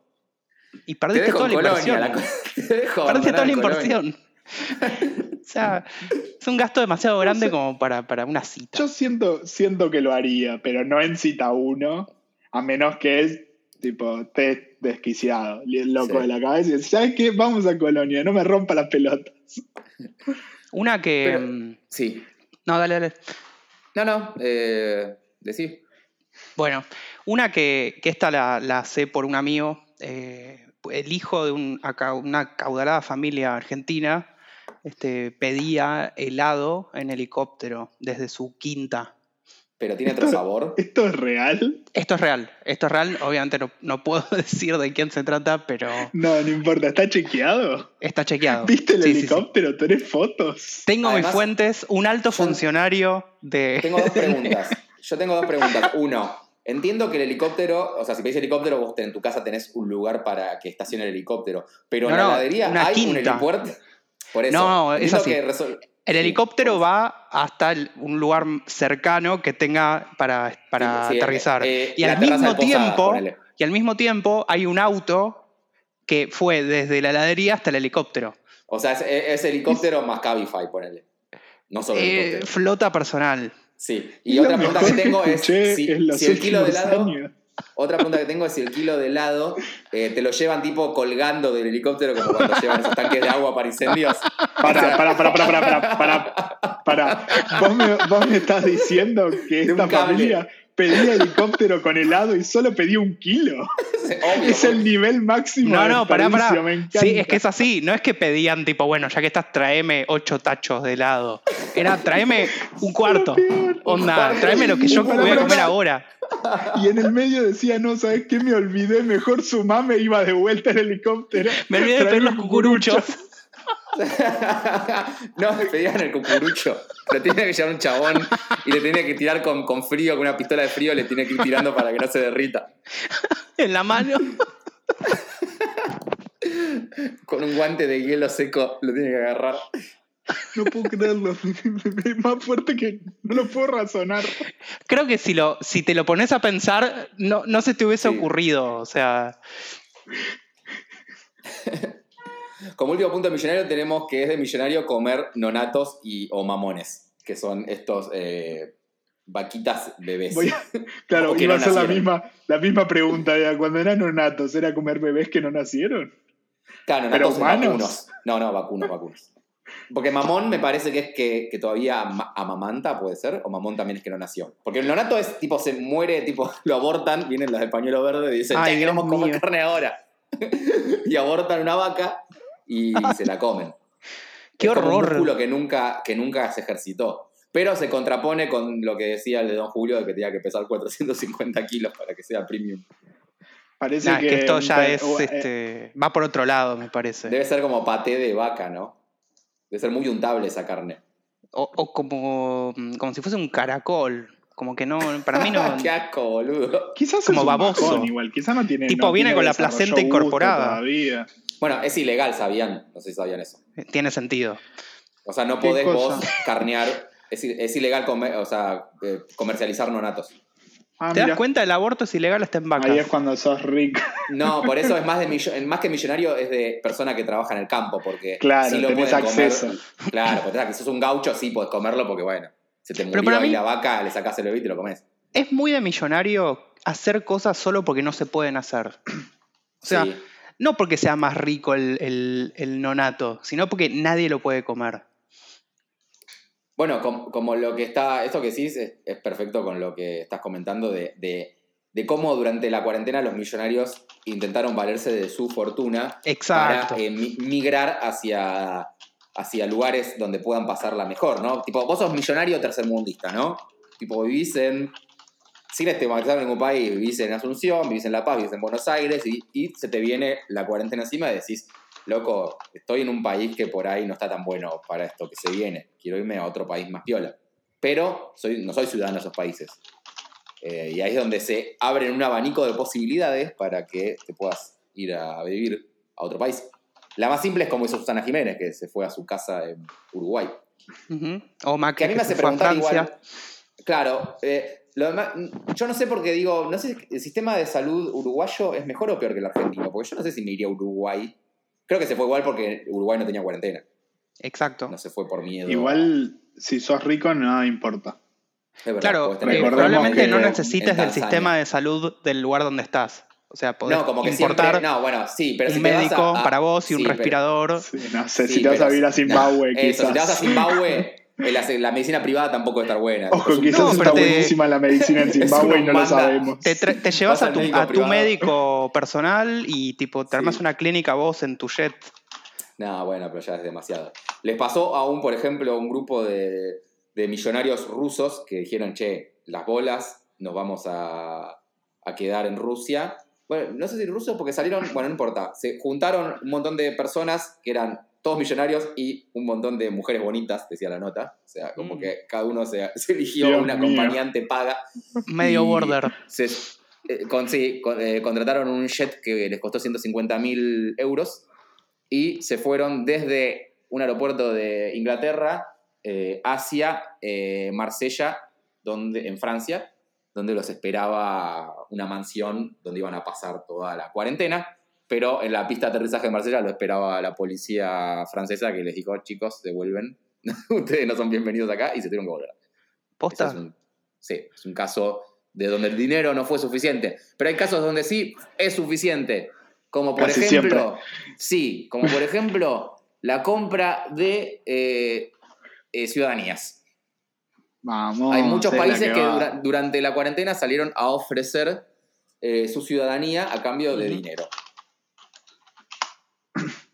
y Te perdiste toda la inversión. la co- te dejo Perdiste toda la inversión. o sea, es un gasto demasiado grande como para, para una cita. Yo siento, siento que lo haría, pero no en cita 1, a menos que es tipo, estés desquiciado, loco Sí. de la cabeza y dices, ¿sabes qué? Vamos a Colonia, no me rompa las pelotas. Una que. Pero- mm, Sí. No, dale, dale. No, no. Eh, decí. Bueno, una que, que esta la, la sé por un amigo, eh, el hijo de un- una caudalada familia argentina, este, pedía helado en helicóptero desde su quinta. Pero tiene otro sabor. ¿Esto es real? Esto es real, esto es real, obviamente no, no puedo decir de quién se trata, pero No, no importa, ¿está chequeado? está chequeado. ¿Viste el Sí, sí, sí. helicóptero? ¿Tenés fotos? Tengo Además, mis fuentes, un alto funcionario de... Tengo dos preguntas. Yo tengo dos preguntas. Uno, entiendo que el helicóptero, o sea, si pedís helicóptero, vos en tu casa tenés un lugar para que estacione el helicóptero. Pero en No, la no, heladería una hay un quinta. helipuerto. Por eso. No, es así. que resol- El Sí. helicóptero va hasta el- un lugar cercano que tenga para, para Sí, aterrizar. eh, y, la al mismo tiempo, ponele. y al mismo tiempo hay un auto que fue desde la heladería hasta el helicóptero. O sea, es, es helicóptero más Cabify, ponele. No solo Eh, helicóptero. flota personal. Sí. Y otra pregunta que tengo es si, el kilo de helado. años. Otra pregunta que tengo es si el kilo de helado eh, te lo llevan tipo colgando del helicóptero como cuando llevan esos tanques de agua para incendios. Para, para, para, para, para, para, para, para. ¿Vos me, vos me estás diciendo que esta cable. Pedía helicóptero con helado y solo pedía un kilo? Obvio, Es el nivel máximo No, de no, pará, pará. Sí, es que es así. No es que pedían tipo, bueno, ya que estás, tráeme ocho tachos de helado. Era, tráeme un cuarto. Onda, tráeme lo que yo voy a comer ahora. Y en el medio decía, no, ¿sabes qué? Me olvidé, mejor sumame, iba de vuelta en helicóptero. Me olvidé de pedir los cucuruchos. no, pedían el cucurucho. Lo tenía que llevar un chabón y le tenía que tirar con, con frío, con una pistola de frío, le tiene que ir tirando para que no se derrita. en la mano. Con un guante de hielo seco lo tiene que agarrar. No puedo creerlo. Es más fuerte que no lo puedo razonar. Creo que si, lo, si te lo pones a pensar, no, no se te hubiese Sí. ocurrido. O sea, Como último punto de millonario tenemos que es de millonario comer nonatos y, o mamones, que son estos eh, vaquitas bebés. Voy a- claro, que iba no a ser la misma, la misma pregunta. ya, Cuando eran nonatos, ¿era comer bebés que no nacieron? Claro, ¿Pero nonatos humanos? vacunos. No, no, vacunos, vacunos. Porque mamón me parece que es que, que todavía ama- amamanta, puede ser, o mamón también es que no nació. Porque el nonato es tipo, se muere, tipo, lo abortan, vienen los de pañuelo verde y dicen, Ay, "Che, queremos comer carne ahora. y abortan una vaca y se la comen. qué Es como un horror. músculo que nunca, que nunca se ejercitó. Pero se contrapone con lo que decía el de Don Julio de que tenía que pesar 450 kilos para que sea premium. Parece Nah, que, que esto ya es, eh, este, va por otro lado, me parece. Debe ser como paté de vaca, ¿no? Debe ser muy untable esa carne. O, o como, como si fuese un caracol. Como que no, para mí no. Qué asco, boludo. Quizás como es un baboso. bajón igual, quizás no tiene. Tipo, no viene tiene con la placenta incorporada. Todavía. Bueno, es ilegal, sabían. No sé si sabían eso. Tiene sentido. O sea, no ¿Qué podés cosa? vos carnear. Es, ilegal comer- o sea, eh, comercializar nonatos. Ah, ¿Te das cuenta? El aborto es ilegal hasta en vacas. Ahí es cuando sos rico. No, por eso es más de millo- más que millonario, es de persona que trabaja en el campo, porque Claro, sí lo tenés pueden comer. acceso. Claro, porque si sos un gaucho, sí podés comerlo porque, bueno, se te murió ahí mí- la vaca, le sacás el bebé y te lo comes. Es muy de millonario hacer cosas solo porque no se pueden hacer. O sea, Sí. no porque sea más rico el, el- el nonato, sino porque nadie lo puede comer. Bueno, com- como, lo que está, esto que decís es, es perfecto con lo que estás comentando de, de- de cómo durante la cuarentena los millonarios intentaron valerse de su fortuna Exacto. para eh, mi- migrar hacia, hacia lugares donde puedan pasarla mejor, ¿no? Tipo, vos sos millonario tercermundista, ¿no? Tipo, vivís en, sin estigmatizar ningún país, vivís en Asunción, vivís en La Paz, vivís en Buenos Aires y, y se te viene la cuarentena encima y decís, loco, estoy en un país que por ahí no está tan bueno para esto que se viene, quiero irme a otro país más piola. Pero soy, no soy ciudadano de esos países. Eh, y ahí es donde se abren un abanico de posibilidades para que te puedas ir a vivir a otro país. La más simple es como hizo Susana Jiménez, que se fue a su casa en Uruguay. O Macri, Que a mí me hace preguntar igual. Claro, eh, lo demás- yo no sé por qué digo, no sé, ¿el sistema de salud uruguayo es mejor o peor que el argentino? Porque yo no sé si me iría a Uruguay. Creo que se fue igual porque Uruguay no tenía cuarentena. Exacto. No se fue por miedo. Igual, si sos rico, nada importa. Es verdad, Claro, eh, probablemente no necesites del sistema de salud del lugar donde estás. O sea, podés No, como que importar siempre. No, bueno, sí, pero un si te vas a- médico a- para vos y un pero- respirador. Sí, no sé, sí, si te vas a vivir a Zimbabue, no, quizás. Eso, si te vas a Zimbabue, eh, la, la medicina privada tampoco va a estar buena. Ojo, quizás No, está te- buenísima la medicina en Zimbabue y no lo sabemos. Te, llevas Vas a tu, médico a tu privado. médico personal y tipo te armas Sí. una clínica vos en tu jet. No, bueno, pero ya es demasiado. Les pasó a un, por ejemplo, un grupo de, de millonarios rusos que dijeron, che, las bolas, nos vamos a, a quedar en Rusia. Bueno, no sé si rusos porque salieron, bueno, no importa. Se juntaron un montón de personas que eran todos millonarios y un montón de mujeres bonitas, decía la nota. O sea, como Mm. que cada uno se, se eligió Dios una mío. acompañante paga. Medio border. Se, eh, con- sí, con- eh, contrataron un jet que les costó 150 mil euros y se fueron desde un aeropuerto de Inglaterra eh, hacia eh, Marsella, donde, en Francia, donde los esperaba una mansión donde iban a pasar toda la cuarentena. Pero en la pista de aterrizaje de Marsella lo esperaba la policía francesa que les dijo, chicos, devuelven, ustedes no son bienvenidos acá y se tuvieron que volver. ¿Posta? es un, sí, es un caso de donde el dinero no fue suficiente. Pero hay casos donde sí es suficiente. Como por Casi ejemplo, sí, como por ejemplo la compra de eh, eh, ciudadanías. Vamos. hay muchos países que, dura- durante la cuarentena salieron a ofrecer eh, su ciudadanía a cambio de dinero.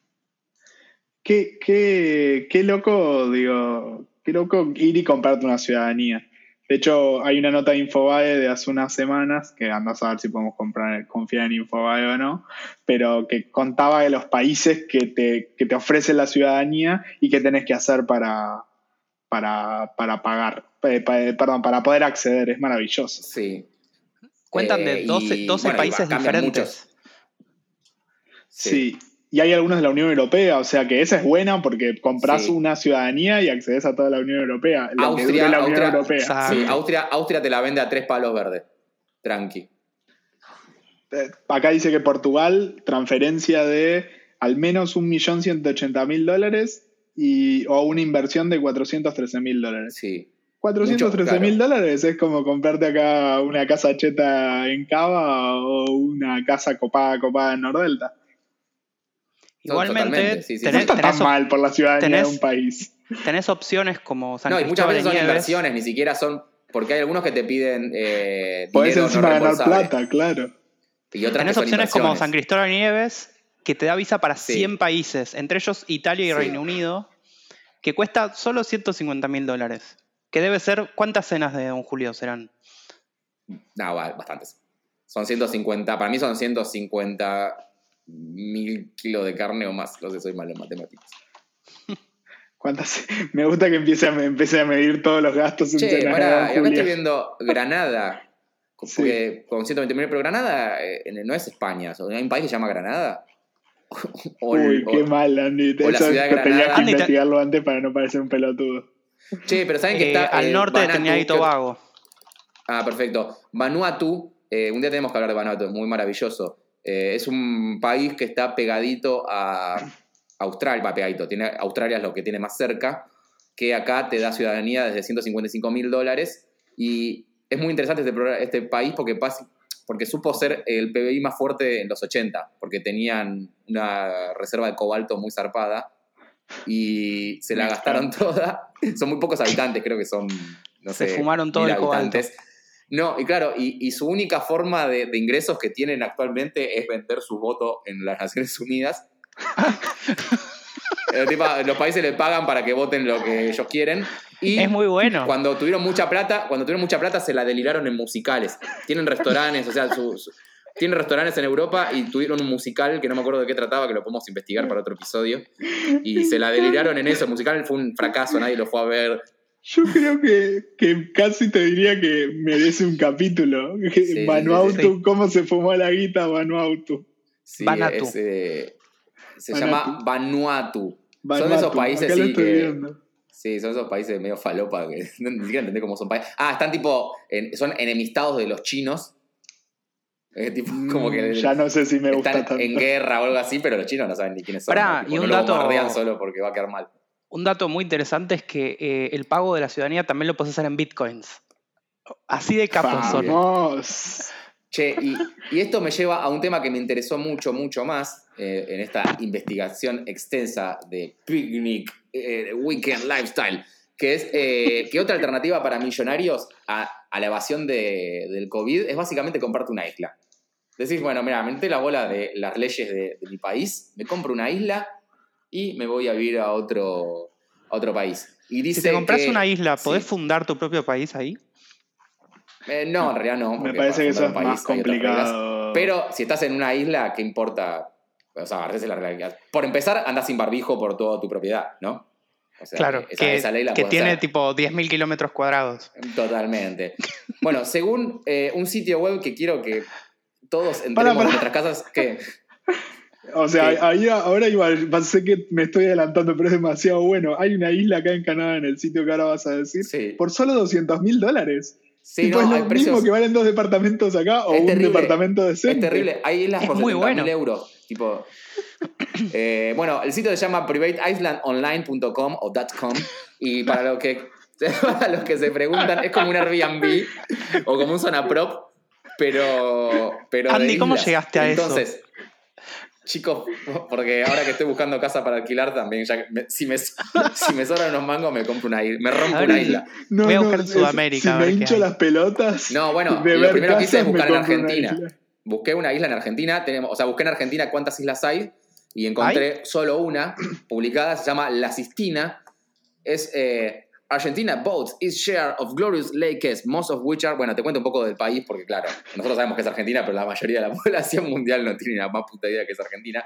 Qué, qué, qué loco, digo, qué loco ir y comprarte una ciudadanía. De hecho, hay una nota de Infobae de hace unas semanas, que andas a ver si podemos comprar, confiar en Infobae o no, pero que contaba de los países que te, que te ofrecen la ciudadanía y qué tenés que hacer para, para, para pagar, eh, pa- perdón, para poder acceder. Es maravilloso. Sí. Cuentan Eh, de 12, y, 12 bueno, y países diferentes. Sí. Y hay algunos de la Unión Europea, o sea que esa es buena porque compras Sí. una ciudadanía y accedes a toda la Unión Europea. Que Austria, dure la Unión Austria, Europea. Sí, Austria, Austria te la vende a tres palos verdes. Tranqui. Eh, Acá dice que Portugal, transferencia de al menos 1.180.000 dólares y, o una inversión de 413.000 dólares. Sí. 413.000 Mucho, dólares es como comprarte acá una casa cheta en Cava o una casa copada, copada en Nordelta. No, Igualmente, totalmente, sí, No está tenés tan mal por la ciudadanía tenés- de un país. tenés opciones como San No, y muchas veces son Nieves. inversiones, ni siquiera son. Porque hay algunos que te piden eh, Podés dinero encima no ganar plata, claro. Y otras Tenés opciones como. San Cristóbal de Nieves, que te da visa para Sí. 100 países, entre ellos Italia y Sí. Reino Unido, que cuesta solo 150 mil dólares. Que debe ser, ¿cuántas cenas de Don Julio serán? No, bastantes. Son 150, para mí son 150 mil kilos de carne o más. No sé, soy malo en matemáticas. ¿Cuántas? Me gusta que empiece a, empiece a medir todos los gastos Che, cenas de pará, Don y acá estoy viendo Granada. Sí. Con 120 mil, pero Granada eh, no es España. ¿o ¿Hay un país que se llama Granada? O- Uy, o- qué mal, Andy. o la Eso de te que Andy, te- investigarlo antes para no parecer un pelotudo. Che, pero ¿saben que Eh, está al eh, norte de Vanuatu, Trinidad y que- Tobago. Ah, perfecto. Vanuatu, eh, un día tenemos que hablar de Vanuatu, es muy maravilloso. Eh, es un país que está pegadito a Australia, va pegadito, tiene, Australia es lo que tiene más cerca, que acá te da ciudadanía desde 155 mil dólares y es muy interesante este, programa- este país porque, pas- porque supo ser el PBI más fuerte en los 80, porque tenían una reserva de cobalto muy zarpada y se la gastaron toda. Son muy pocos habitantes, creo que son, no Se sé, fumaron todo el cobalto. habitantes. No, y claro, y, y su única forma de, de ingresos que tienen actualmente es vender su voto en las Naciones Unidas. Eh, tipo, los países le pagan para que voten lo que ellos quieren. Y Es muy bueno. cuando tuvieron mucha plata, cuando tuvieron mucha plata se la deliraron en musicales. Tienen restaurantes, o sea, su- su- tienen restaurantes en Europa y tuvieron un musical que no me acuerdo de qué trataba, que lo podemos investigar para otro episodio. Y se la deliraron en eso. El musical fue un fracaso, nadie lo fue a ver. Yo creo que, que casi te diría que merece un capítulo. sí, Vanuatu, sí. ¿cómo se fumó la guita Vanuatu? Sí, se llama Vanuatu. Son Vanuatu, esos países sí que. Sí, son esos países medio falopa que no, ni siquiera entendés cómo son países. Ah, están tipo. en- son enemistados de los chinos. Es tipo, como que. Mm, ya no sé si me gusta están tanto. en guerra o algo así, pero los chinos no saben ni quiénes son. Pará, ¿no? Tipo, y no un lo dato- bombardean solo porque va a quedar mal. Un dato muy interesante es que eh, el pago de la ciudadanía también lo puedes hacer en bitcoins. Así de capos son. Che, y, y esto me lleva a un tema que me interesó mucho, mucho más eh, en esta investigación extensa de Picnic eh, Weekend Lifestyle, que es eh, que otra alternativa para millonarios a, a la evasión de- del COVID es básicamente comprarte una isla. Decís, bueno, mira, me metí la bola de las leyes de, de mi país, me compro una isla y me voy a vivir a otro, a otro país. Y dice Si te compras que- una isla, ¿podés sí. fundar tu propio país ahí? Eh, no, en realidad no. Me parece que eso es más complicado. Pero si estás en una isla, ¿qué importa? O sea, esa es la realidad. Por empezar, andas sin barbijo por toda tu propiedad, ¿no? O sea, Claro, esa, que, esa ley la que tiene hacer. tipo 10.000 kilómetros cuadrados. Totalmente. Bueno, según eh, un sitio web que quiero que todos entremos pará. en nuestras casas, ¿qué? O sea, Sí. ahí, ahora igual, sé que me estoy adelantando, pero es demasiado bueno. Hay una isla acá en Canadá, en el sitio que ahora vas a decir, Sí, por solo 200 mil dólares. sí no, es hay lo precios. mismo que valen dos departamentos acá o Es un terrible. departamento decente. Es terrible. Hay islas Es por muy 70 bueno. mil euros. Tipo. Eh, bueno, el sitio se llama privateislandonline.com o .com. Y para los que. Para los que se preguntan, es como un Airbnb o como un zona prop, pero. pero de Andy, ¿cómo llegaste a eso? Entonces, chicos, porque ahora que estoy buscando casa para alquilar también, ya que me- si, me, si me sobran unos mangos, me compro una isla. Me rompo una isla. No, Voy a no, buscar en Sudamérica, Si me hincho las pelotas. No, bueno, de lo primero que hice es buscar en una Argentina. Busqué una isla en Argentina, tenemos, o sea, busqué en Argentina cuántas islas hay y encontré solo una publicada, se llama La Sistina. Es eh, Argentina boats its share of glorious lakes, most of which are. Bueno, te cuento un poco del país porque, claro, nosotros sabemos que es Argentina, pero la mayoría de la población mundial no tiene la más puta idea que es Argentina.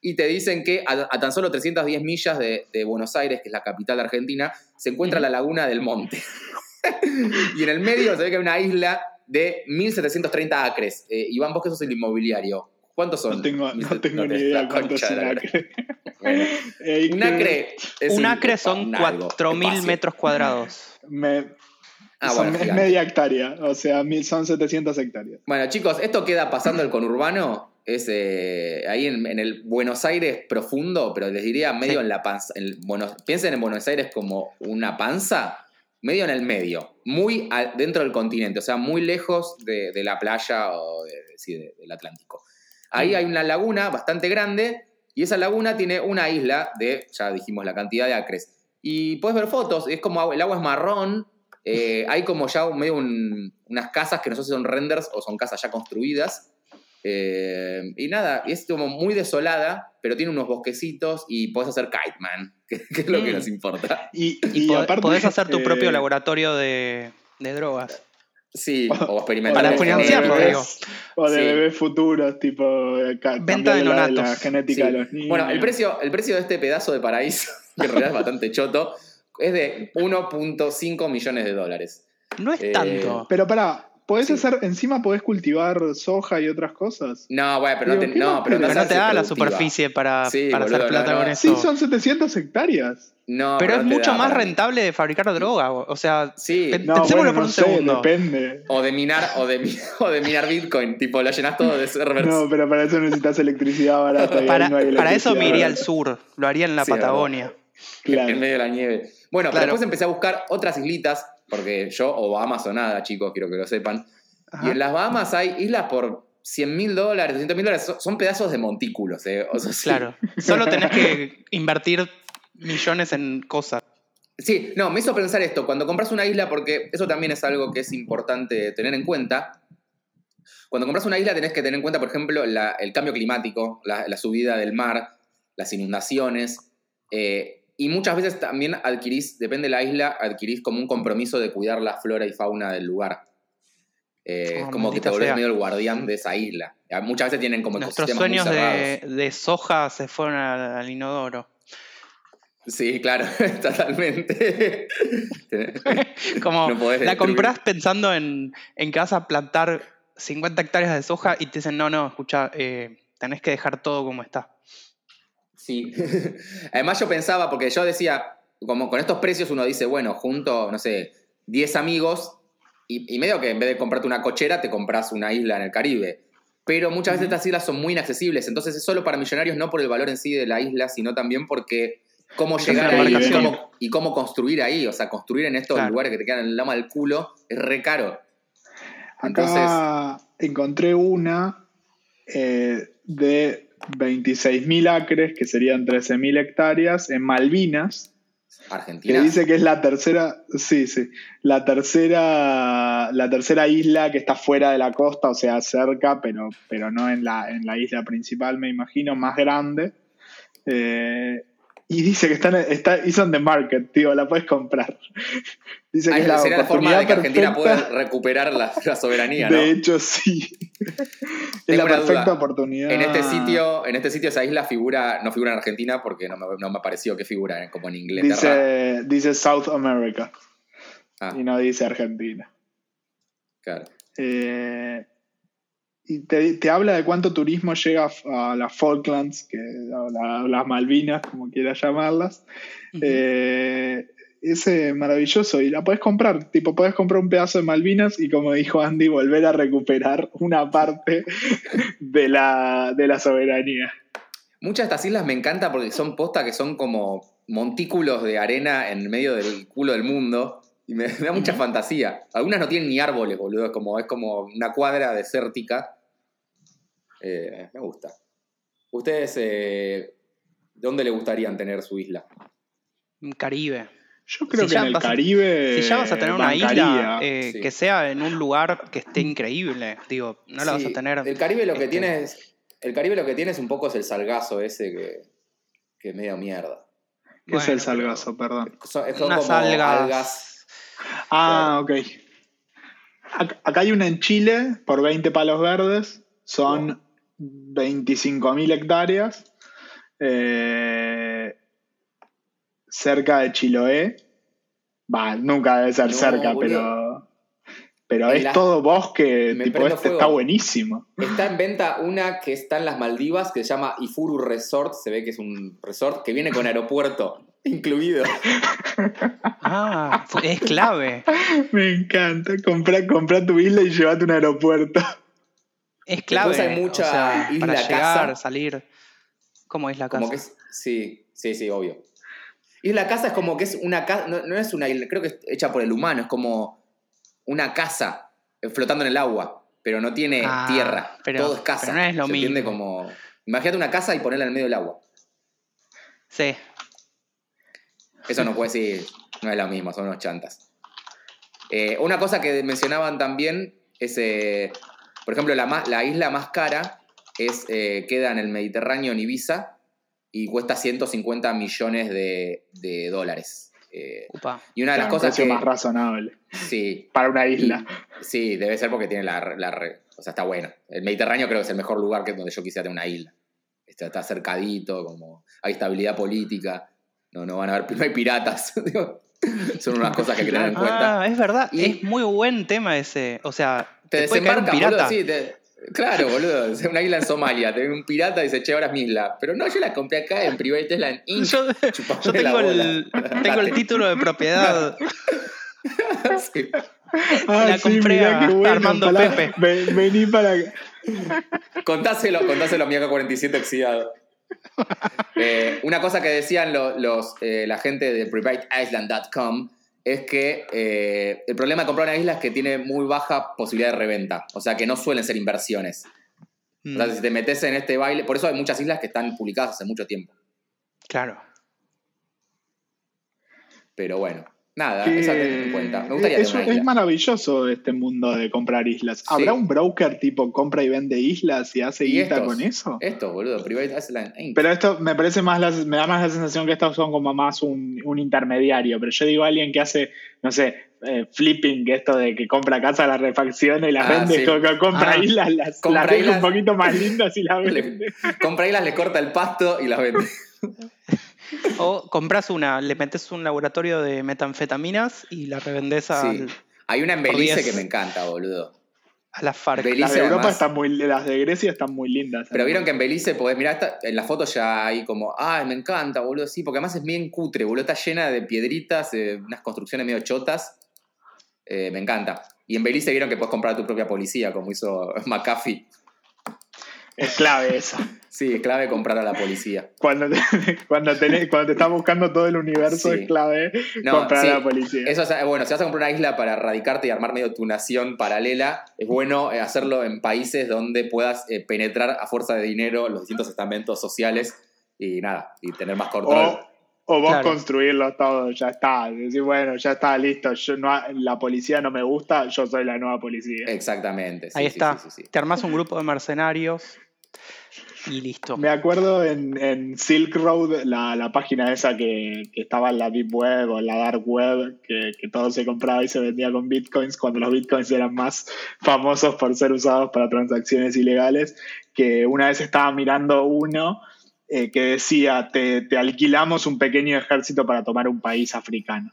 Y te dicen que a, a tan solo 310 millas de, de Buenos Aires, que es la capital de Argentina, se encuentra la Laguna del Monte. y en el medio se ve que hay una isla de 1730 acres. Eh, Iván, vos que sos el inmobiliario. ¿Cuántos son? No tengo, no 1700? tengo ni idea la cuánto es de un acre. Bueno, un acre es un acre son un algo, 4.000 espacio. metros cuadrados. me- Ah, son- bueno, media hectárea, o sea, mil- son 700 hectáreas. Bueno, chicos, esto queda pasando el conurbano. Es eh, ahí en, en el Buenos Aires profundo, pero les diría medio Sí. en la panza. en Buenos- piensen en Buenos Aires como una panza, medio en el medio, muy al- dentro del continente, o sea, muy lejos de, de la playa o de- sí, de- del Atlántico. Ahí hay una laguna bastante grande y esa laguna tiene una isla de, ya dijimos, la cantidad de acres. Y puedes ver fotos, es como el agua es marrón, eh, hay como ya un- medio un- unas casas que no sé si son renders o son casas ya construidas. Eh, y nada, y es como muy desolada, pero tiene unos bosquecitos y podés hacer kite man, que, que es lo que Mm. nos importa. Y, Y, y pod- aparte, podés hacer tu eh, propio laboratorio de, de drogas. Sí, o experimentar. Para financiarlo, digo. O de Sí. bebés futuros, tipo eh, Venta de la, genética Sí. a los niños. Bueno, el precio, el precio de este pedazo de paraíso, que en realidad es bastante choto, es de 1.5 millones de dólares. No es Eh, tanto. Pero pará, ¿podés Sí. hacer, encima podés cultivar soja y otras cosas? No, bueno, pero no Digo, te, ¿qué no, más pero? Pero no te da la superficie para, Sí, para boludo, hacer plata no, con eso. Sí, son 700 hectáreas. No, pero es mucho da más rentable de fabricar droga. O sea, Sí, Pensémoslo bueno, por no un sé, segundo. depende. o de minar, o de, mi- o de minar Bitcoin, tipo, lo llenas todo de servers. No, pero para eso necesitas electricidad barata. para, no hay para eso me iría al sur. Lo haría en la. Patagonia. Claro. en medio de la nieve. Bueno, pero después empecé a buscar otras islitas, porque yo, o Bahamas o nada, chicos, quiero que lo sepan. Ajá. Y en las Bahamas hay islas por 100 mil dólares, 200 mil dólares, son, pedazos de montículos, ¿eh? O sea, sí. Claro. Solo tenés que invertir millones en cosas. Sí, no, me hizo pensar esto, cuando compras una isla, porque eso también es algo que es importante tener en cuenta. Cuando compras una isla tenés que tener en cuenta, por ejemplo, la- el cambio climático, la, la subida del mar, las inundaciones, eh, y muchas veces también adquirís, depende de la isla, adquirís como un compromiso de cuidar la flora y fauna del lugar. Eh, Oh, es como que te volvés sea. medio el guardián de esa isla. Ya, Muchas veces tienen como Nuestros muy sueños de, soja se fueron al, al inodoro. Sí, claro, totalmente. Como No la compras pensando en, en que vas a plantar 50 hectáreas de soja y te dicen, no, no, escucha, eh, tenés que dejar todo como está. Sí. Además yo pensaba, porque yo decía, como con estos precios uno dice, bueno, junto, no sé, 10 amigos y, y medio que en vez de comprarte una cochera te compras una isla en el Caribe. Pero muchas veces estas islas son muy inaccesibles, entonces es solo para millonarios, no por el valor en sí de la isla, sino también porque cómo llegar ahí y cómo, y cómo construir ahí. O sea, construir en estos Claro. lugares que te quedan en el lama del culo es re caro. Acá encontré una eh, de 26.000 acres, que serían 13.000 hectáreas, en Malvinas, que Argentina. dice que es la tercera, sí, sí, la tercera, la tercera isla que está fuera de la costa, o sea, cerca, pero, pero no en la, en la isla principal, me imagino, más grande. Eh, y dice que está, en- está is on the market, tío, la puedes comprar. Dice que es la sería la forma de que Argentina pueda recuperar la, la soberanía, ¿no? De hecho, sí. es Tengo la una perfecta duda. oportunidad. En este sitio, en este sitio esa isla figura, no figura en Argentina porque no me, no me pareció que figura como en Inglaterra. dice, dice South America Ah, y no dice Argentina. claro. Eh, y te, te habla de cuánto turismo llega a, a las Falklands, que, a la- las Malvinas, como quieras llamarlas. Eh, es eh, maravilloso y la puedes comprar. Tipo, puedes comprar un pedazo de Malvinas y, como dijo Andy, volver a recuperar una parte de la, de la soberanía. Muchas de estas islas me encantan porque son posta que son como montículos de arena en medio del culo del mundo. Y me, me da mucha fantasía. Algunas no tienen ni árboles, boludo. Es como, es como una cuadra desértica. Eh, me gusta. ¿Ustedes eh, dónde le gustarían tener su isla? Caribe. Yo creo Si que ya en el vas a- Caribe. Si ya vas a tener una isla, eh, sí. que sea en un lugar que esté increíble. Digo, no la vas a tener. El Caribe lo que este, tiene es. El Caribe lo que tiene es un poco es el salgazo ese que, que es medio mierda. ¿Qué es el salgazo? Perdón. Son, son Unas como algas. algas. Ah, ok. Ac- Acá hay una en Chile por 20 palos verdes. Son 25.000 hectáreas. eh, cerca de Chiloé. Va, nunca debe ser No, cerca, boludo. pero. Pero En es la- todo bosque, Me tipo este fuego. está buenísimo. Está en venta una que está en las Maldivas que se llama Ifuru Resort. Se ve que es un resort que viene con aeropuerto incluido. Ah, es clave. Me encanta. Compra, compra tu isla y llévate un aeropuerto. Es clave. Después hay mucha o sea, isla para casa. llegar, salir. ¿Cómo es la casa? Como que es. Sí, sí, sí, obvio. Y la casa es como que es una casa. No, no es una isla, creo que es hecha por el humano. Es como una casa eh, flotando en el agua. Pero no tiene Ah, tierra. pero- todo es casa. pero no es lo Se mismo. como. Imagínate una casa y ponerla en el medio del agua. Sí. Eso no puede ser, no es lo mismo, son unos chantas. Eh, una cosa que mencionaban también es, eh, por ejemplo, la, la isla más cara es, eh, queda en el Mediterráneo, en Ibiza, y cuesta 150 millones de, de dólares. Eh, Upa. y una de las un cosas precio que... más razonable Sí, para una y- isla. sí, debe ser porque tiene la, la re- O sea, está bueno. El Mediterráneo creo que es el mejor lugar que donde yo quisiera tener una isla. Está, está cercadito, como hay estabilidad política. No, no van a haber, no hay piratas. Son unas cosas que hay que tener en cuenta. Ah, es verdad. Y- Es muy buen tema ese. O sea, Te te puede caer un desembarcan, boludo. pirata. Sí, te- Claro, boludo. Es una isla en Somalia. Te un pirata y dice, che, ahora es mi isla. Pero no, yo la compré acá en Private Island Inc. Yo, tengo, el, tengo el título de propiedad. Sí. La compré a Armando Pepe. ven- vení para acá. Contáselo, contáselo a mi AK-47 oxidado. Eh, una cosa que decían lo- los, eh, la gente de privateisland.com es que eh, el problema de comprar una isla es que tiene muy baja posibilidad de reventa. O sea que no suelen ser inversiones. O sea, Mm, si te metes en este baile, por eso hay muchas islas que están publicadas hace mucho tiempo. claro. Pero bueno, nada, Que- tener en cuenta. Me gustaría es, tener una es maravilloso este mundo de comprar islas. ¿Habrá Sí. un broker tipo compra y vende islas y hace Y guita estos, con eso? Esto, boludo, Private Island Inc. Pero esto me parece más, la- me da más la sensación que estos son como más un, un intermediario. Pero yo digo alguien que hace, no sé, eh, flipping, que esto de que compra casa, la refacción y las Ah, vende, sí. co- co- compra Ah. islas, las, Compra las islas. un poquito más lindas y las Le- vende. compra islas, le corta el pasto y las vende. O compras una, le metes un laboratorio de metanfetaminas y la revendés a, Sí. Hay una en Belice 10. que me encanta, boludo. a las FARC. Belice, Las de Europa además- están muy, las de Grecia están muy lindas. Pero vieron que en Belice podés, mirá, en la foto ya hay como, ay, me encanta, boludo, sí, porque además es bien cutre, boludo, está llena de piedritas, eh, unas construcciones medio chotas. Eh, me encanta. Y en Belice vieron que puedes comprar tu propia policía, como hizo McAfee. Es clave esa. Sí, es clave comprar a la policía. Cuando te, cuando tenés- cuando te estás buscando todo el universo Sí. es clave No, comprar sí, a la policía. Eso es, bueno, si vas a comprar una isla para radicarte y armar medio tu nación paralela, es bueno eh, hacerlo en países donde puedas eh, penetrar a fuerza de dinero los distintos estamentos sociales y nada, y tener más control. O, o vos Claro. construirlo todo, ya está. Decir, bueno, ya está, listo. Yo no, la policía no me gusta, yo soy la nueva policía. Exactamente. sí, Ahí sí, está. sí, sí, sí. Te armás un grupo de mercenarios Me acuerdo en, en Silk Road, la, la página esa que, que estaba en la Deep Web o en la Dark Web, que, que todo se compraba y se vendía con bitcoins, cuando los bitcoins eran más famosos por ser usados para transacciones ilegales, que una vez estaba mirando uno eh, que decía, te, te alquilamos un pequeño ejército para tomar un país africano.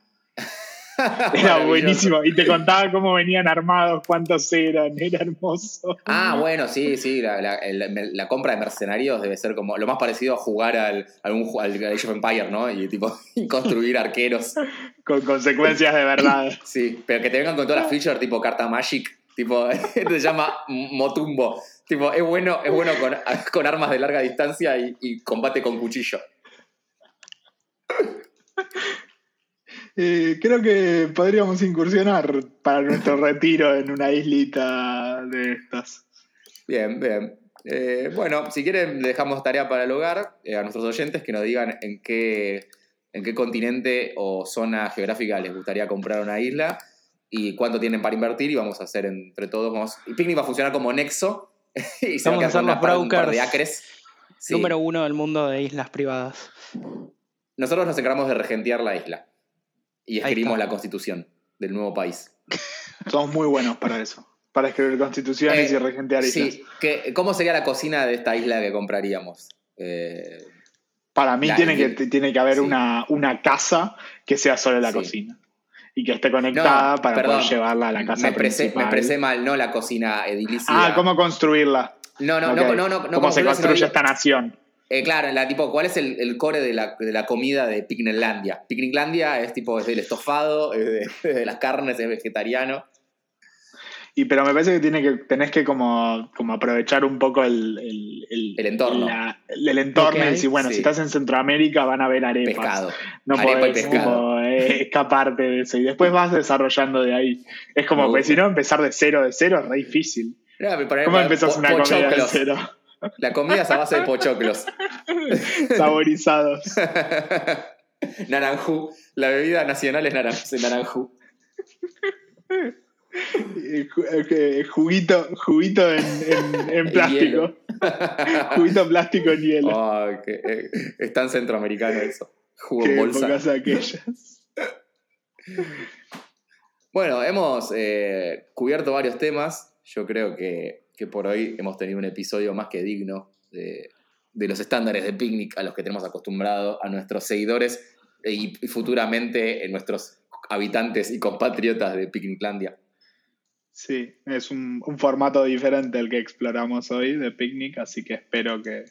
Era buenísimo. Y te contaba cómo venían armados, cuántos eran, era hermoso. Ah, bueno, sí, sí. La, la- el- la compra de mercenarios debe ser como lo más parecido a jugar al, al Age of Empire, ¿no? Y tipo, construir arqueros. Con consecuencias de verdad. Sí, pero que te vengan con todas las features tipo carta Magic. Tipo, se llama Motumbo. Tipo, es bueno, es bueno con, con armas de larga distancia y, y combate con cuchillo. Eh, creo que podríamos incursionar para nuestro retiro en una islita de estas. Bien, bien. Eh, bueno, si quieren, le dejamos tarea para el hogar eh, a nuestros oyentes que nos digan en qué, en qué continente o zona geográfica les gustaría comprar una isla y cuánto tienen para invertir y vamos a hacer entre todos. Vamos, y Picnic va a funcionar como nexo y se va a Vamos a con ser una los par de brokers. acres. Sí. Número uno del mundo de islas privadas. Nosotros nos encargamos de regentear la isla y escribimos la constitución del nuevo país. Somos muy buenos para eso. Para escribir constituciones Eh, y regentear islas. Sí, ¿Qué- ¿cómo sería la cocina de esta isla que compraríamos? Eh, Para mí La- tiene, que, tiene que haber sí. una, una casa que sea solo la Sí. cocina. Y que esté conectada No, para perdón. poder llevarla a la casa me, expresé, me principal. expresé mal, no la cocina edilicia. Ah, ¿cómo construirla? No, no, Ok. no, no, no, no ¿Cómo se construye esta nación? Eh, claro, la, tipo, ¿cuál es el, el core de la, de la comida de Picniclandia? Picniclandia es tipo es del estofado, es de, de las carnes, es vegetariano. Y pero me parece que tiene que tenés que como, como aprovechar un poco el, el, el- El entorno. la- el entorno y decir, bueno, sí. si estás en Centroamérica van a haber arepas. Pescado. No Arepa y podés pescado. como, eh, escaparte de eso. Y después vas desarrollando de ahí. Es como, gusta. si no, empezar de cero de cero es re difícil. No, ¿Cómo empezás una comida de cero? La comida es a base de pochoclos. Saborizados. naranjú. La bebida nacional es naran- es naranjú. Eh, ju- eh, Juguito, juguito en, en- en En plástico. juguito plástico en hielo. Oh, que, eh, es tan centroamericano eso. Jugo en bolsa. aquellas. Bueno, hemos eh, cubierto varios temas. Yo creo que, que por hoy hemos tenido un episodio más que digno de, de los estándares de picnic a los que tenemos acostumbrado a nuestros seguidores y, y futuramente nuestros habitantes y compatriotas de Picniclandia. Sí, es un, un formato diferente el que exploramos hoy de picnic, así que espero que,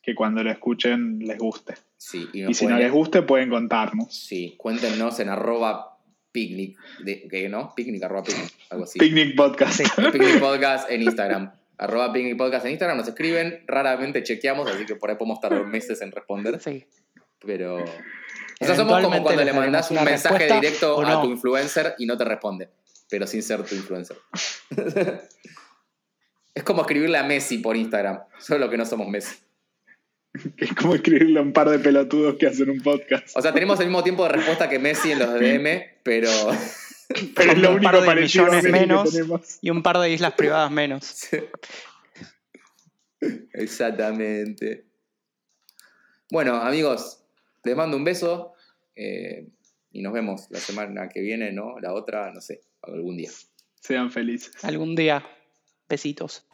que cuando lo escuchen les guste. Sí, y, si no les guste, pueden contarnos. Sí, cuéntenos en arroba picnic, de, ¿qué, ¿no? Picnic, arroba picnic, algo así. Picnic Podcast. Sí. Picnic Podcast en Instagram. Arroba Picnic Podcast en Instagram. Nos escriben, raramente chequeamos, así que por ahí podemos tardar meses en responder. Sí. Pero. O sea, somos como cuando le mandas un mensaje directo a tu influencer y no te responde. Pero sin ser tu influencer. es como escribirle a Messi por Instagram. Solo que no somos Messi. Que es como escribirle a un par de pelotudos que hacen un podcast. O sea, tenemos el mismo tiempo de respuesta que Messi en los DM, pero. Pero es lo un único par de parecido millones menos. Y un par de islas privadas menos. Exactamente. Bueno, amigos, les mando un beso eh, y nos vemos la semana que viene, ¿no? La otra, no sé, algún día. Sean felices. Algún día. Besitos.